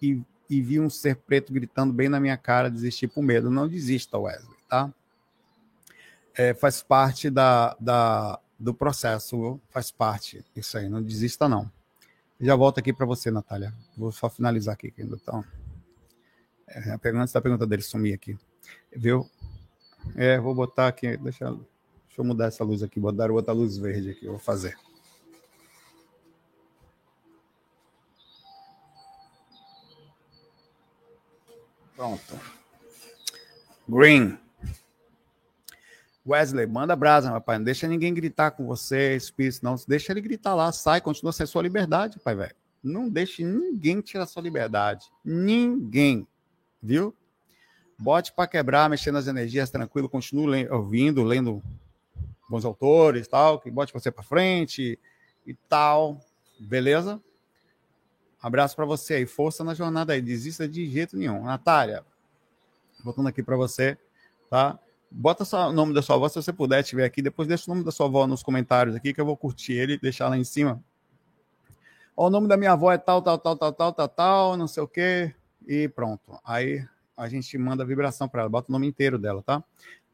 e, e vi um ser preto gritando bem na minha cara, desistir por medo. Não desista, Wesley, tá? É, faz parte da, da, do processo, faz parte isso aí, não desista não. Já volto aqui para você, Natália. Vou só finalizar aqui, que ainda estão. É, antes da pergunta dele sumir aqui. Viu? É, vou botar aqui, deixa, deixa eu mudar essa luz aqui, vou dar outra luz verde aqui, vou fazer. Pronto. Green. Wesley, manda brasa, pai. Não deixa ninguém gritar com você, espírito, não. Deixa ele gritar lá, sai, continua sendo sua liberdade, pai, velho. Não deixe ninguém tirar sua liberdade. Ninguém. Viu? Bote para quebrar, mexendo nas energias, tranquilo, continue ouvindo, lendo bons autores, tal, que bote você para frente e tal. Beleza? Abraço para você aí. Força na jornada aí. Desista de jeito nenhum. Natália, voltando aqui para você, tá? Bota o nome da sua avó, se você puder, estiver aqui. Depois deixa o nome da sua avó nos comentários aqui, que eu vou curtir ele deixar lá em cima. Ó, o nome da minha avó é tal, tal, tal, tal, tal, tal, tal, não sei o quê. E pronto. Aí a gente manda a vibração para ela. Bota o nome inteiro dela, tá?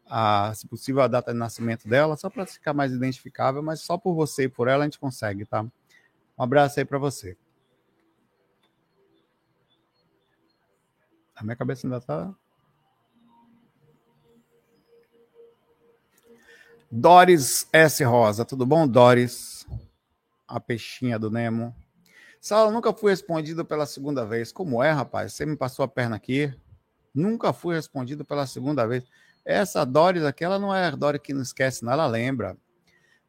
A, se possível, a data de nascimento dela, só para ficar mais identificável, mas só por você e por ela a gente consegue, tá? Um abraço aí para você. A minha cabeça ainda tá. Doris S. Rosa, tudo bom, Doris? A peixinha do Nemo. Saulo, nunca fui respondido pela segunda vez. Como é, rapaz? Você me passou a perna aqui. Nunca fui respondido pela segunda vez. Essa Doris aqui, ela não é a Doris que não esquece, não, ela lembra.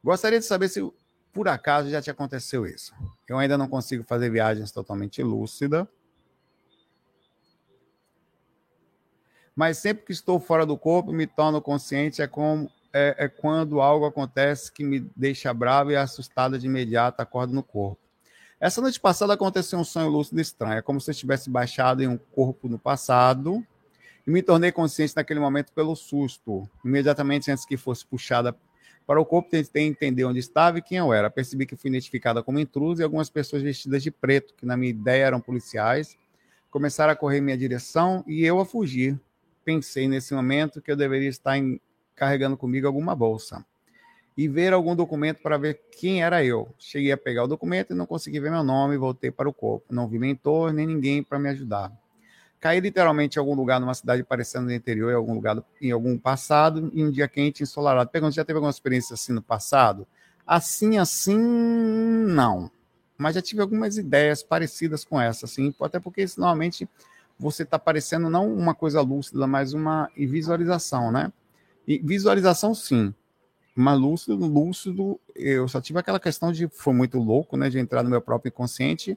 Gostaria de saber se por acaso já te aconteceu isso. Eu ainda não consigo fazer viagens totalmente lúcida. Mas sempre que estou fora do corpo, me torno consciente, é como é, é, quando algo acontece que me deixa bravo e assustada de imediato, acordo no corpo. Essa noite passada aconteceu um sonho lúcido estranho, é como se eu tivesse baixado em um corpo no passado e me tornei consciente naquele momento pelo susto. Imediatamente antes que fosse puxada para o corpo, tentei entender onde estava e quem eu era. Percebi que fui identificada como intruso e algumas pessoas vestidas de preto, que na minha ideia eram policiais, começaram a correr em minha direção e eu a fugir. Pensei nesse momento que eu deveria estar em carregando comigo alguma bolsa e ver algum documento para ver quem era eu. Cheguei a pegar o documento e não consegui ver meu nome e voltei para o corpo. Não vi mentor nem ninguém para me ajudar. Caí literalmente em algum lugar numa cidade parecendo no interior, em algum lugar, em algum passado, em um dia quente, ensolarado. Pergunta, já teve alguma experiência assim no passado? Assim, assim, não. Mas já tive algumas ideias parecidas com essa, assim, até porque normalmente você está parecendo não uma coisa lúcida, mas uma visualização, né? E visualização, sim. Mas lúcido, lúcido, eu só tive aquela questão de foi muito louco, né? De entrar no meu próprio inconsciente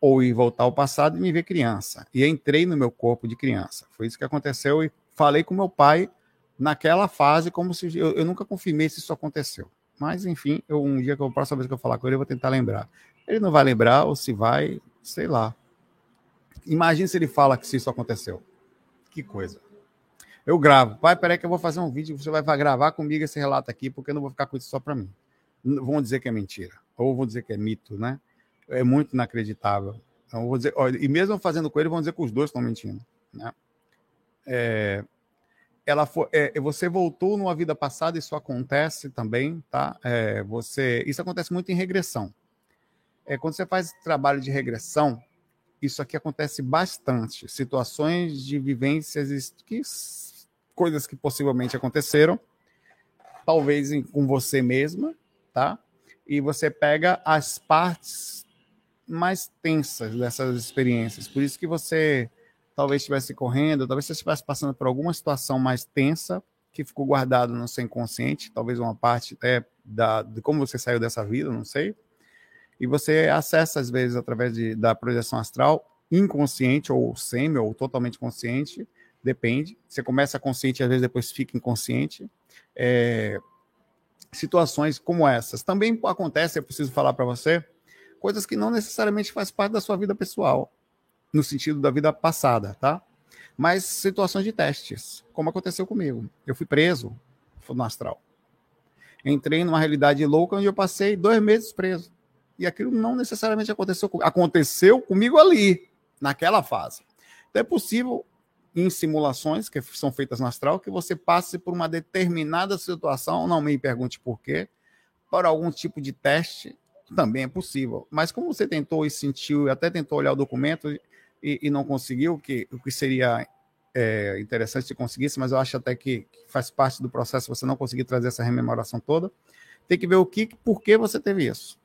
ou ir voltar ao passado e me ver criança. E entrei no meu corpo de criança. Foi isso que aconteceu e falei com meu pai naquela fase como se eu, eu nunca confirmei se isso aconteceu. Mas enfim, eu, um dia que eu próxima vez que eu falar com ele, eu vou tentar lembrar. Ele não vai lembrar ou se vai, sei lá. Imagine se ele fala que se isso aconteceu. Que coisa. Eu gravo. Pai, peraí que eu vou fazer um vídeo, você vai gravar comigo esse relato aqui, porque eu não vou ficar com isso só para mim. Vão dizer que é mentira. Ou vão dizer que é mito, né? É muito inacreditável. Então, vou dizer, olha, e mesmo fazendo com ele, vão dizer que os dois estão mentindo. Né? É, ela foi, é, você voltou numa vida passada, isso acontece também, tá? É, você, isso acontece muito em regressão. É, quando você faz trabalho de regressão, isso aqui acontece bastante. Situações de vivências que coisas que possivelmente aconteceram, talvez com você mesma, tá? E você pega as partes mais tensas dessas experiências. Por isso que você talvez estivesse correndo, talvez você estivesse passando por alguma situação mais tensa que ficou guardado no seu inconsciente, talvez uma parte até da, de como você saiu dessa vida, não sei. E você acessa, às vezes, através de, da projeção astral, inconsciente ou semi ou totalmente consciente, depende. Você começa consciente, às vezes depois fica inconsciente. É, situações como essas. Também acontece, eu preciso falar para você, coisas que não necessariamente faz parte da sua vida pessoal, no sentido da vida passada, tá? Mas situações de testes, como aconteceu comigo. Eu fui preso no astral. Entrei numa realidade louca onde eu passei dois meses preso. E aquilo não necessariamente aconteceu comigo. Aconteceu comigo ali, naquela fase. Então é possível em simulações que são feitas no astral, que você passe por uma determinada situação, não me pergunte por quê, para algum tipo de teste, também é possível. Mas como você tentou e sentiu, até tentou olhar o documento e, e não conseguiu, que, o que seria é, interessante se conseguisse, mas eu acho até que, que, faz parte do processo você não conseguir trazer essa rememoração toda, tem que ver o que, por que você teve isso.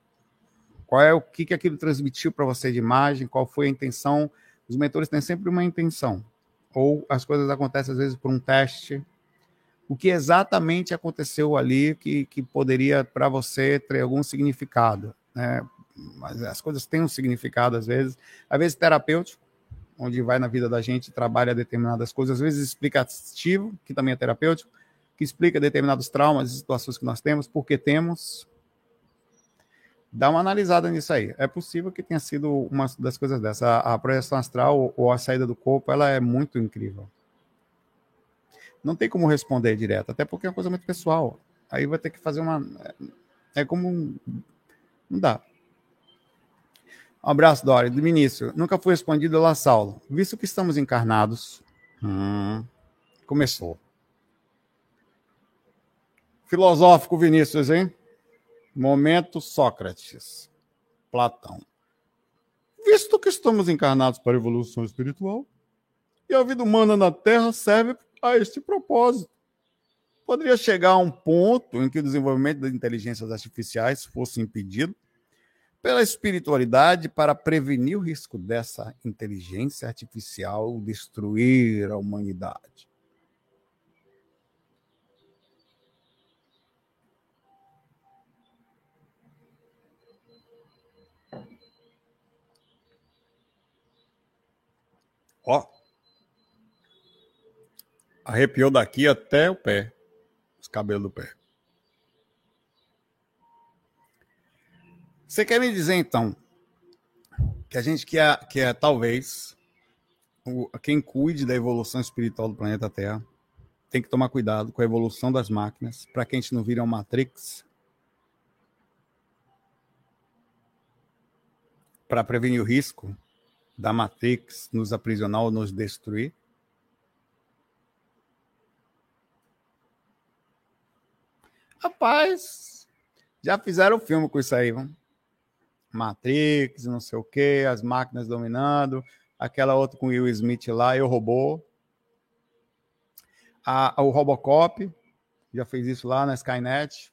Qual é o que, que aquilo transmitiu para você de imagem, qual foi a intenção. Os mentores têm sempre uma intenção ou as coisas acontecem às vezes por um teste. O que exatamente aconteceu ali que, que poderia para você ter algum significado, né? Mas as coisas têm um significado às vezes, às vezes terapêutico, onde vai na vida da gente trabalha determinadas coisas, às vezes explicativo, que também é terapêutico, que explica determinados traumas e situações que nós temos, porque temos, dá uma analisada nisso aí. É possível que tenha sido uma das coisas dessa. A, a projeção astral ou a saída do corpo, ela é muito incrível. Não tem como responder direto, até porque é uma coisa muito pessoal. Aí vai ter que fazer uma. É como. Não dá. Um abraço, Dori, do início. Nunca foi respondido lá, Saulo. Visto que estamos encarnados. Hum, começou. Filosófico, Vinícius, hein? Momento Sócrates. Platão. Visto que estamos encarnados para a evolução espiritual, e a vida humana na Terra serve a este propósito. poderia chegar a um ponto em que o desenvolvimento das inteligências artificiais fosse impedido pela espiritualidade para prevenir o risco dessa inteligência artificial destruir a humanidade. Ó. Arrepiou daqui até o pé. Os cabelos do pé. Você quer me dizer, então, que a gente quer, quer talvez, o, quem cuide da evolução espiritual do planeta Terra tem que tomar cuidado com a evolução das máquinas para que a gente não vire uma Matrix para prevenir o risco da Matrix nos aprisionar ou nos destruir? Rapaz, já fizeram filme com isso aí, vamos. Matrix, não sei o que, as máquinas dominando, aquela outra com Will Smith lá, eu robô. A, o Robocop já fez isso lá na Skynet.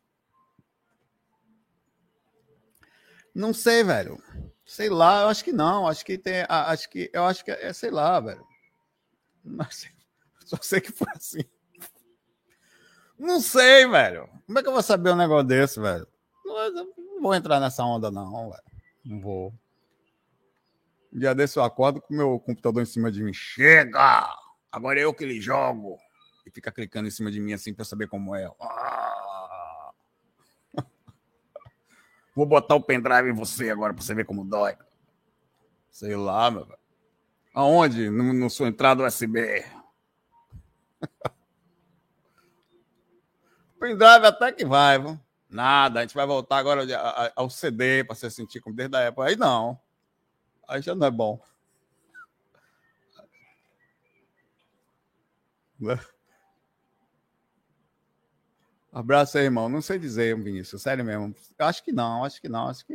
Não sei, velho. Sei lá, eu acho que não. Acho que tem. Acho que. Eu acho que é, sei lá, velho. Mas, só sei que foi assim. Não sei, velho. Como é que eu vou saber um negócio desse, velho? Não, não vou entrar nessa onda, não, velho. Não vou. Um dia desse eu acordo com o meu computador em cima de mim. Chega! Agora é eu que lhe jogo. E fica clicando em cima de mim assim para saber como é. Ah! Vou botar o pendrive em você agora para você ver como dói. Sei lá, meu velho. Aonde? No, no sua entrada USB. pendrive até que vai, viu? Nada, a gente vai voltar agora ao CD para você sentir como desde a época. Aí não. Aí já não é bom. Abraço aí, irmão. Não sei dizer, Vinícius. Sério mesmo. Acho que não, acho que não. Acho que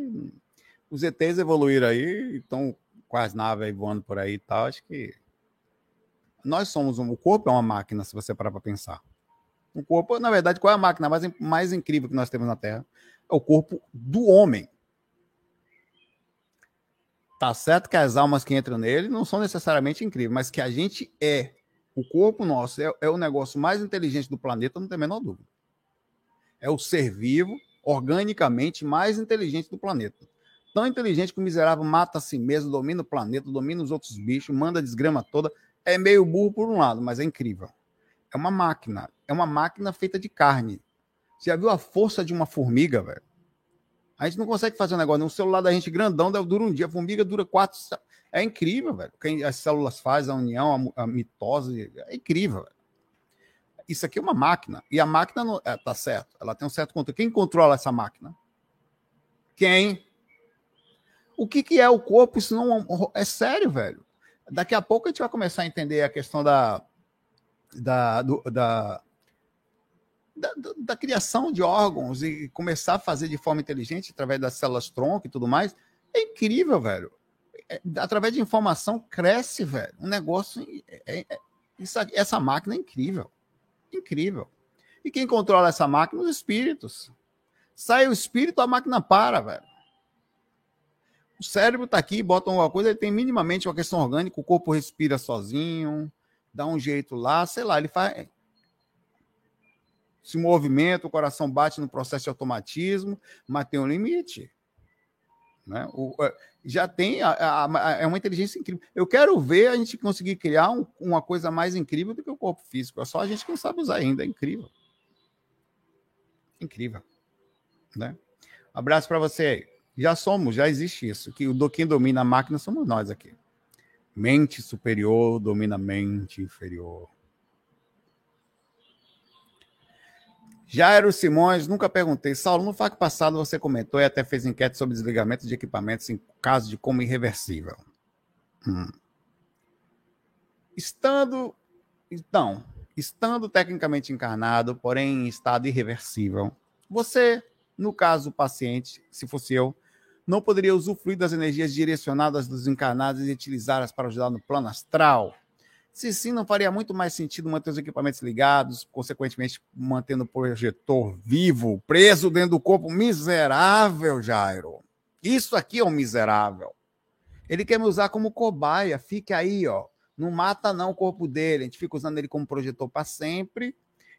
os ETs evoluíram aí, estão com as naves aí voando por aí e tal. Acho que nós somos um. O corpo é uma máquina, se você parar para pensar. O corpo, na verdade, qual é a máquina mais, mais incrível que nós temos na Terra? É o corpo do homem. Tá certo que as almas que entram nele não são necessariamente incríveis, mas que a gente é. O corpo nosso é, é o negócio mais inteligente do planeta, não tem a menor dúvida. É o ser vivo, organicamente, mais inteligente do planeta. Tão inteligente que o miserável mata a si mesmo, domina o planeta, domina os outros bichos, manda a desgrama toda. É meio burro por um lado, mas é incrível. É uma máquina. É uma máquina feita de carne. Você já viu a força de uma formiga, velho? A gente não consegue fazer um negócio. O celular da gente grandão dura um dia. A formiga dura quatro. É incrível, velho. O as células fazem, a união, a mitose. É incrível, velho. Isso aqui é uma máquina. E a máquina não, é, tá certo. Ela tem um certo controle. Quem controla essa máquina? Quem? O que, que é o corpo? Isso não é sério, velho. Daqui a pouco a gente vai começar a entender a questão da, da, do, da, da, da, criação de órgãos e começar a fazer de forma inteligente através das células tronco e tudo mais, é incrível, velho. É, através de informação cresce, velho. Um negócio. É, é, isso, essa máquina é incrível. Incrível. E quem controla essa máquina? Os espíritos. Sai o espírito, a máquina para, velho. O cérebro está aqui, bota alguma coisa, ele tem minimamente uma questão orgânica, o corpo respira sozinho, dá um jeito lá, sei lá, ele faz. Se movimenta, o coração bate no processo de automatismo, mas tem um limite. Né? O, é, já tem a, a, a, é uma inteligência incrível. Eu quero ver a gente conseguir criar um, uma coisa mais incrível do que o corpo físico. É só a gente que não sabe usar ainda. É incrível. Incrível. Né? Abraço para você aí. Já somos, já existe isso. Que o quem domina a máquina somos nós aqui. Mente superior domina mente inferior. Jairo Simões, nunca perguntei. Saulo, no FAC passado você comentou e até fez enquete sobre desligamento de equipamentos em caso de como irreversível. Hum. Estando, então, estando tecnicamente encarnado, porém em estado irreversível, você, no caso do paciente, se fosse eu, não poderia usufruir das energias direcionadas dos encarnados e utilizá-las para ajudar no plano astral. Se sim, não faria muito mais sentido manter os equipamentos ligados, consequentemente mantendo o projetor vivo, preso dentro do corpo miserável, Jairo. Isso aqui é um miserável. Ele quer me usar como cobaia. Fique aí, ó. Não mata não o corpo dele. A gente fica usando ele como projetor para sempre.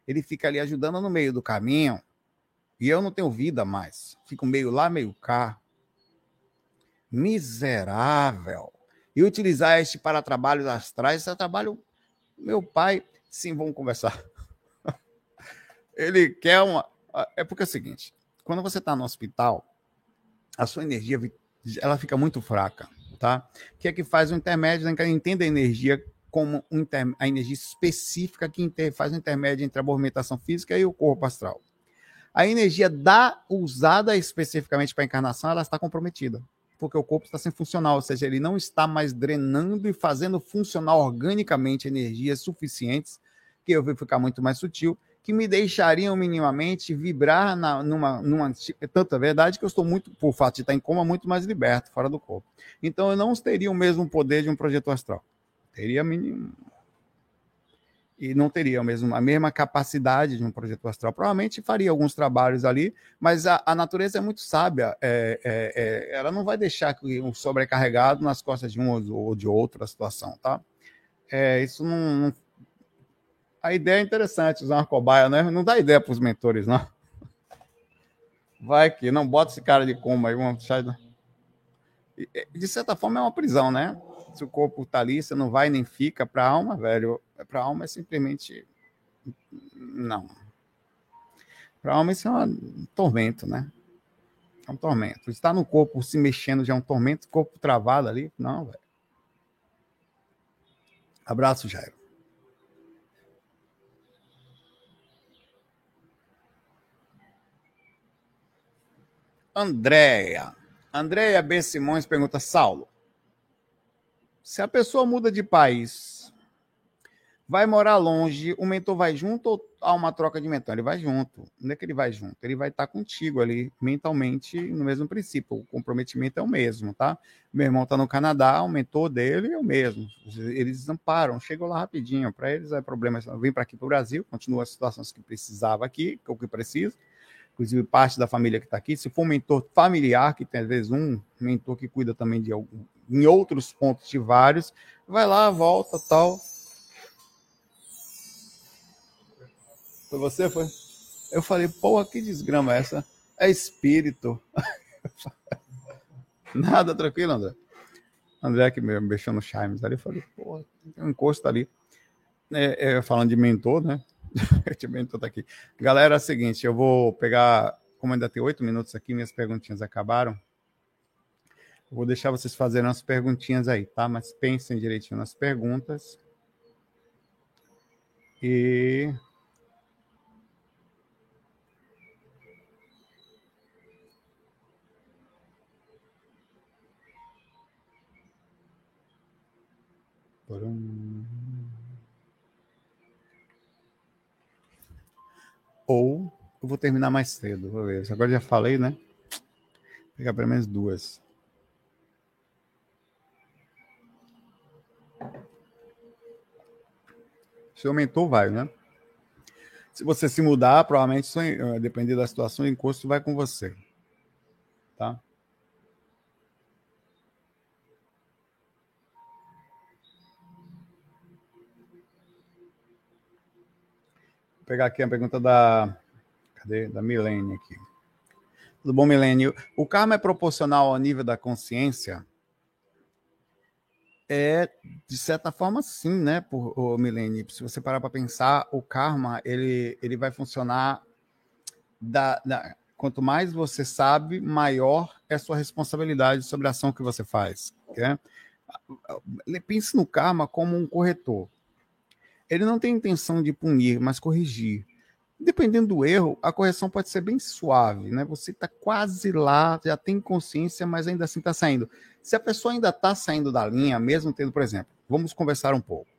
Ele fica ali ajudando no meio do caminho. E eu não tenho vida mais. Fico meio lá, meio cá. Miserável e utilizar este para trabalhos astrais. Esse é trabalho, meu pai, sim, vamos conversar. Ele quer uma. É porque é o seguinte: quando você está no hospital, a sua energia ela fica muito fraca, tá? O que é que faz o intermédio? Entenda a energia como a energia específica que faz o intermédio entre a movimentação física e o corpo astral. A energia da usada especificamente para a encarnação, ela está comprometida porque o corpo está sem funcional, ou seja, ele não está mais drenando e fazendo funcionar organicamente energias suficientes, que eu vou ficar muito mais sutil, que me deixariam minimamente vibrar na, numa, numa. Tanta verdade que eu estou muito, por fato de estar em coma, muito mais liberto, fora do corpo. Então eu não teria o mesmo poder de um projeto astral. Teria mínimo, e não teria a mesma capacidade de um projeto astral. Provavelmente faria alguns trabalhos ali, mas a, a natureza é muito sábia. É, é, é, ela não vai deixar um sobrecarregado nas costas de um ou de outro a situação, tá? É, isso não, não, A ideia é interessante, usar uma cobaia, né? Não dá ideia para os mentores, não. Vai que não bota esse cara de coma aí, vamos De certa forma é uma prisão, né? Se o corpo tá ali, você não vai nem fica para alma, velho para alma é simplesmente. Não. Para alma isso é um tormento, né? É um tormento. Estar no corpo se mexendo já é um tormento, corpo travado ali. Não, velho. Abraço, Jairo. Andréia. Andréia B. Simões pergunta: Saulo, se a pessoa muda de país vai morar longe, o mentor vai junto ou há uma troca de mentor? Ele vai junto. Onde é que ele vai junto? Ele vai estar contigo ali, mentalmente, no mesmo princípio. O comprometimento é o mesmo, tá? Meu irmão está no Canadá, o mentor dele é o mesmo. Eles amparam, chegou lá rapidinho. Para eles é problema, vem para aqui para o Brasil, continua as situações que precisava aqui, é o que precisa. Inclusive, parte da família que está aqui. Se for um mentor familiar, que tem às vezes um mentor que cuida também de algum, em outros pontos de vários, vai lá, volta, tal Foi você, foi? Eu falei, porra, que desgrama é essa? É espírito. Nada, tranquilo, André? André que me mexeu no Chimes ali, eu falei, porra, tem um encosto ali. É, é, falando de mentor, né? de mentor tá aqui. Galera, é o seguinte, eu vou pegar, como ainda tem oito minutos aqui, minhas perguntinhas acabaram. Vou deixar vocês fazerem as perguntinhas aí, tá? Mas pensem direitinho nas perguntas. E Ou eu vou terminar mais cedo. Vou ver. Agora já falei, né? Vou pegar pelo menos duas. Se aumentou, vai, né? Se você se mudar, provavelmente, eh, dependendo da situação, o encosto vai com você. Tá? pegar aqui a pergunta da. Cadê? Da Milene aqui. Tudo bom, Milene? O karma é proporcional ao nível da consciência? É, de certa forma, sim, né, por, o Milene? Se você parar para pensar, o karma ele, ele vai funcionar da, da, quanto mais você sabe, maior é a sua responsabilidade sobre a ação que você faz. Né? Pense no karma como um corretor ele não tem intenção de punir, mas corrigir. Dependendo do erro, a correção pode ser bem suave, né? Você está quase lá, já tem consciência, mas ainda assim está saindo. Se a pessoa ainda está saindo da linha, mesmo tendo, por exemplo, vamos conversar um pouco.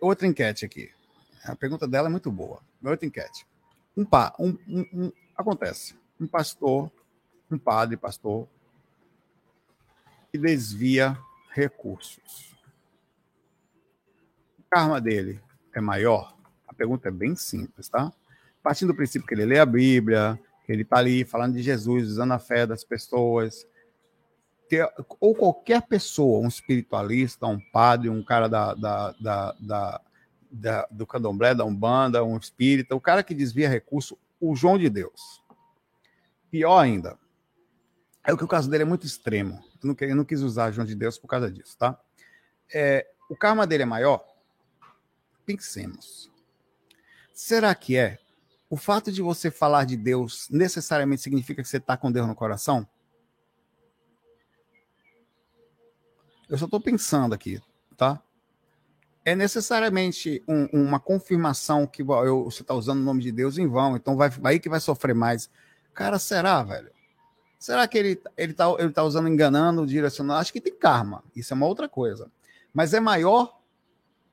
Outra enquete aqui. A pergunta dela é muito boa. Outra enquete. Um, pa, um, um, um acontece. Um pastor, um padre, pastor, que desvia recursos karma dele é maior? A pergunta é bem simples, tá? Partindo do princípio que ele lê a Bíblia, que ele está ali falando de Jesus, usando a fé das pessoas, ter, ou qualquer pessoa, um espiritualista, um padre, um cara da, da, da, da, da do candomblé, da Umbanda, um espírita, o cara que desvia recurso, o João de Deus. Pior ainda, é o que o caso dele é muito extremo. Eu não, quis usar João de Deus por causa disso, tá? É, o karma dele é maior? Pensemos. Será que é? O fato de você falar de Deus necessariamente significa que você está com Deus no coração? Eu só estou pensando aqui, tá? É necessariamente um, uma confirmação que eu, você está usando o nome de Deus em vão, então vai aí que vai sofrer mais. Cara, será, velho? Será que ele, ele, tá, ele tá usando enganando, direcionando? Acho que tem karma. Isso é uma outra coisa. Mas é maior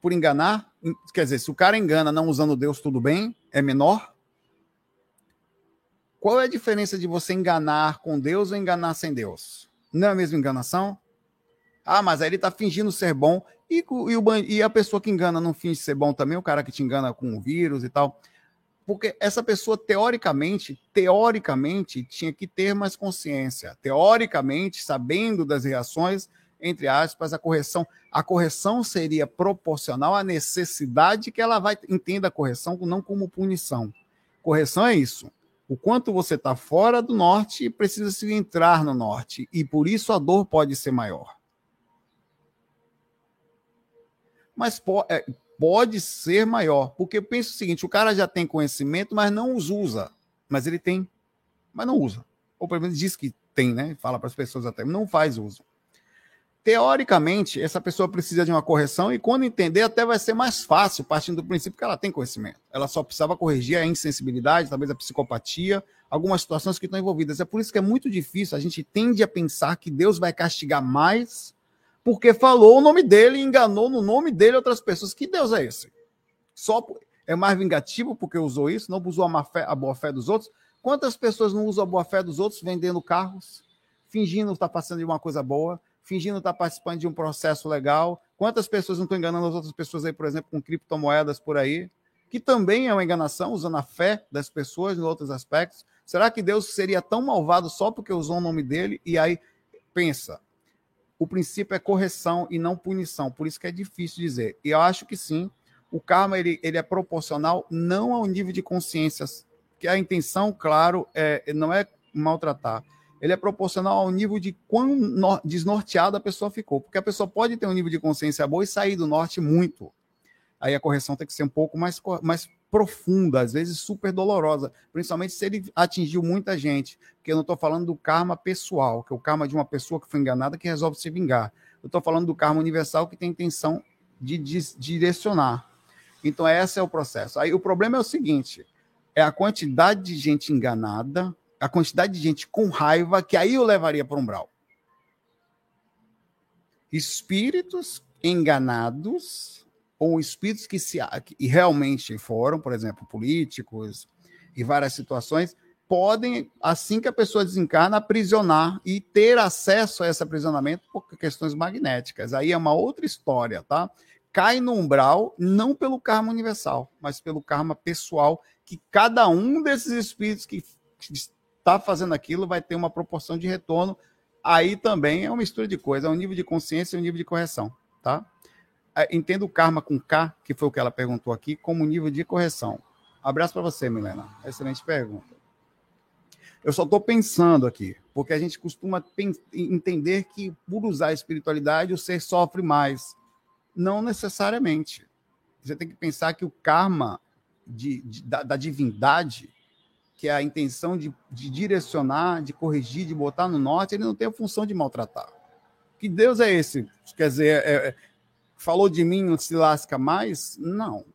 por enganar? Quer dizer, se o cara engana não usando Deus, tudo bem? É menor? Qual é a diferença de você enganar com Deus ou enganar sem Deus? Não é a mesma enganação? Ah, mas aí ele está fingindo ser bom. E, e, o, e, a pessoa que engana não finge ser bom também, o cara que te engana com o vírus e tal. Porque essa pessoa, teoricamente, teoricamente, tinha que ter mais consciência. Teoricamente, sabendo das reações, entre aspas, a correção. A correção seria proporcional à necessidade que ela vai entenda a correção não como punição. Correção é isso. O quanto você está fora do norte precisa se entrar no norte. E por isso a dor pode ser maior. Mas é, pode ser maior. Porque eu penso o seguinte: o cara já tem conhecimento, mas não os usa. Mas ele tem, mas não usa. Ou pelo menos diz que tem, né? Fala para as pessoas até, não faz uso teoricamente, essa pessoa precisa de uma correção e quando entender, até vai ser mais fácil, partindo do princípio que ela tem conhecimento. Ela só precisava corrigir a insensibilidade, talvez a psicopatia, algumas situações que estão envolvidas. É por isso que é muito difícil, a gente tende a pensar que Deus vai castigar mais porque falou o nome dele enganou no nome dele outras pessoas. Que Deus é esse? Só é mais vingativo porque usou isso, não usou a, fé, a boa fé dos outros. Quantas pessoas não usam a boa fé dos outros vendendo carros, fingindo estar passando de uma coisa boa? fingindo estar participando de um processo legal. Quantas pessoas não estão enganando as outras pessoas aí, por exemplo, com criptomoedas por aí, que também é uma enganação, usando a fé das pessoas em outros aspectos. Será que Deus seria tão malvado só porque usou o nome dele? E aí, pensa, o princípio é correção e não punição, por isso que é difícil dizer. E eu acho que sim, o karma ele, ele é proporcional não ao nível de consciência, que a intenção, claro, é, não é maltratar, ele é proporcional ao nível de quão desnorteada a pessoa ficou. Porque a pessoa pode ter um nível de consciência boa e sair do norte muito. Aí a correção tem que ser um pouco mais, mais profunda, às vezes super dolorosa, principalmente se ele atingiu muita gente. Porque eu não estou falando do karma pessoal, que é o karma de uma pessoa que foi enganada que resolve se vingar. Eu estou falando do karma universal que tem intenção de, direcionar. Então, esse é o processo. Aí o problema é o seguinte: é a quantidade de gente enganada a quantidade de gente com raiva que aí eu levaria para um brau. Espíritos enganados ou espíritos que se que realmente foram, por exemplo, políticos e várias situações, podem, assim que a pessoa desencarna, aprisionar e ter acesso a esse aprisionamento por questões magnéticas. Aí é uma outra história, tá? Cai no umbral, não pelo karma universal, mas pelo karma pessoal, que cada um desses espíritos que está fazendo aquilo vai ter uma proporção de retorno. Aí também é uma mistura de coisas, é um nível de consciência e um nível de correção, tá? É, entendo o karma com K, que foi o que ela perguntou aqui, como nível de correção. Abraço para você, Milena. Excelente pergunta. Eu só estou pensando aqui, porque a gente costuma entender que por usar a espiritualidade o ser sofre mais. Não necessariamente. Você tem que pensar que o karma de, de, da, da divindade que é a intenção de, de, direcionar, de corrigir, de botar no norte, ele não tem a função de maltratar. Que Deus é esse? Quer dizer, é, é, falou de mim, não se lasca mais? Não.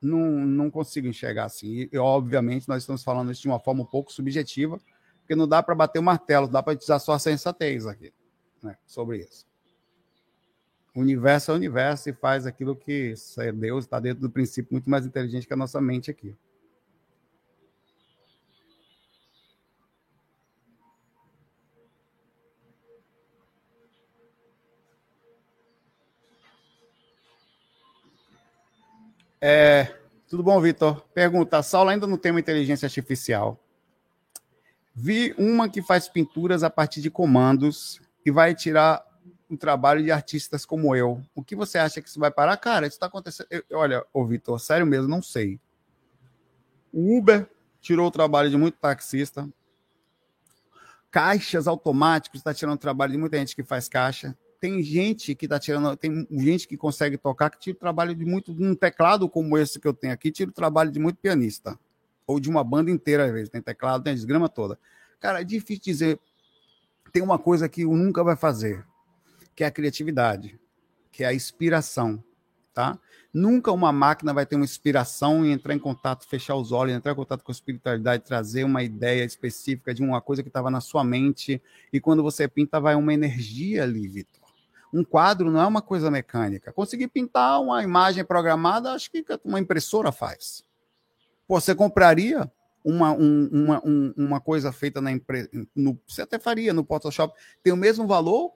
Não, não consigo enxergar assim. E, obviamente, nós estamos falando isso de uma forma um pouco subjetiva, porque não dá para bater o martelo, dá para utilizar só a sensatez aqui né, sobre isso. O universo é o universo e faz aquilo que Deus está dentro do princípio muito mais inteligente que a nossa mente aqui. É, tudo bom, Vitor? Pergunta: Saulo ainda não tem uma inteligência artificial. Vi uma que faz pinturas a partir de comandos e vai tirar o trabalho de artistas como eu. O que você acha que isso vai parar? Cara, isso está acontecendo. Eu, olha, ô Vitor, sério mesmo, não sei. O Uber tirou o trabalho de muito taxista. Caixas automáticos está tirando o trabalho de muita gente que faz caixa. Tem gente que está tirando, tem gente que consegue tocar que tira o trabalho de muito, um teclado como esse que eu tenho aqui, tira o trabalho de muito pianista ou de uma banda inteira, às vezes. Tem teclado, tem a desgrama toda. Cara, é difícil dizer. Tem uma coisa que nunca vai fazer, que é a criatividade, que é a inspiração, tá? Nunca uma máquina vai ter uma inspiração e entrar em contato, fechar os olhos, entrar em contato com a espiritualidade, trazer uma ideia específica de uma coisa que estava na sua mente. E quando você pinta, vai uma energia ali, Vitor. Um quadro não é uma coisa mecânica. Conseguir pintar uma imagem programada, acho que uma impressora faz. Você compraria uma, um, uma, um, uma coisa feita na empresa, você até faria no Photoshop, tem o mesmo valor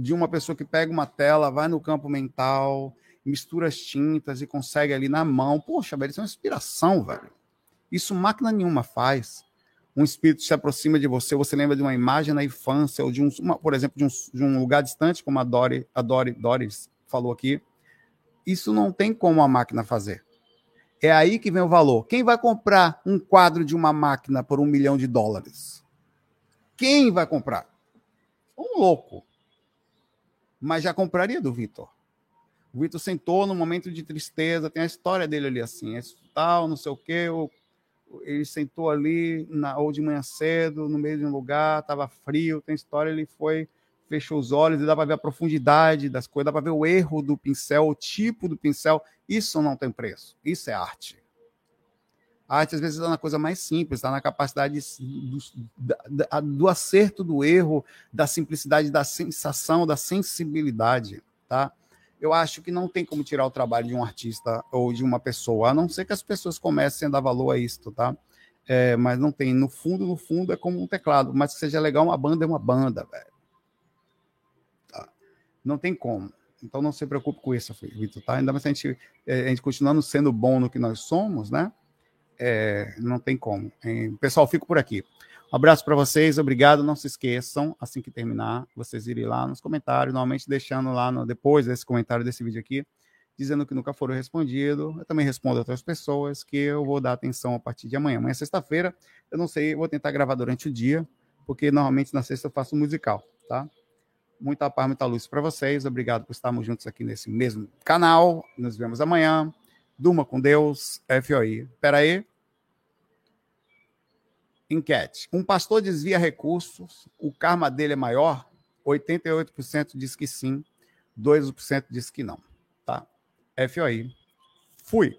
de uma pessoa que pega uma tela, vai no campo mental, mistura as tintas e consegue ali na mão. Poxa, velho, isso é uma inspiração, velho. Isso máquina nenhuma faz. Um espírito se aproxima de você, você lembra de uma imagem na infância, ou de um, uma, por exemplo, de um, de um lugar distante, como a Dori, a Dori, Doris falou aqui. Isso não tem como a máquina fazer. É aí que vem o valor. Quem vai comprar um quadro de uma máquina por um milhão de dólares? Quem vai comprar? Um louco. Mas já compraria do Vitor. O Vitor sentou num momento de tristeza, tem a história dele ali assim, é tal, não sei o quê. Ele sentou ali, na, ou de manhã cedo, no meio de um lugar, estava frio, tem história, ele foi fechou os olhos e dá para ver a profundidade das coisas, dá para ver o erro do pincel, o tipo do pincel. Isso não tem preço. Isso é arte. A arte, às vezes, está na coisa mais simples, está na capacidade do, do, do, acerto do erro, da simplicidade, da sensação, da sensibilidade. Tá? Eu acho que não tem como tirar o trabalho de um artista ou de uma pessoa, a não ser que as pessoas comecem a dar valor a isso, tá? É, mas não tem. No fundo, no fundo, é como um teclado. Mas que seja legal, uma banda é uma banda, velho. Não tem como. Então não se preocupe com isso, Vitor, tá? Ainda mais se a gente, é, a gente continuando sendo bom no que nós somos, né? É, não tem como. É, pessoal, fico por aqui. Um abraço para vocês, obrigado. Não se esqueçam, assim que terminar, vocês irem lá nos comentários, normalmente deixando lá no, depois desse comentário desse vídeo aqui, dizendo que nunca foram respondido. Eu também respondo outras pessoas que eu vou dar atenção a partir de amanhã. Amanhã é sexta-feira, eu não sei, vou tentar gravar durante o dia, porque normalmente na sexta eu faço musical, tá? Muita paz, muita luz para vocês. Obrigado por estarmos juntos aqui nesse mesmo canal. Nos vemos amanhã. Durma com Deus. FOI. Espera aí. Enquete. Um pastor desvia recursos, o karma dele é maior? 88% diz que sim, 2% diz que não. Tá? FOI. Fui.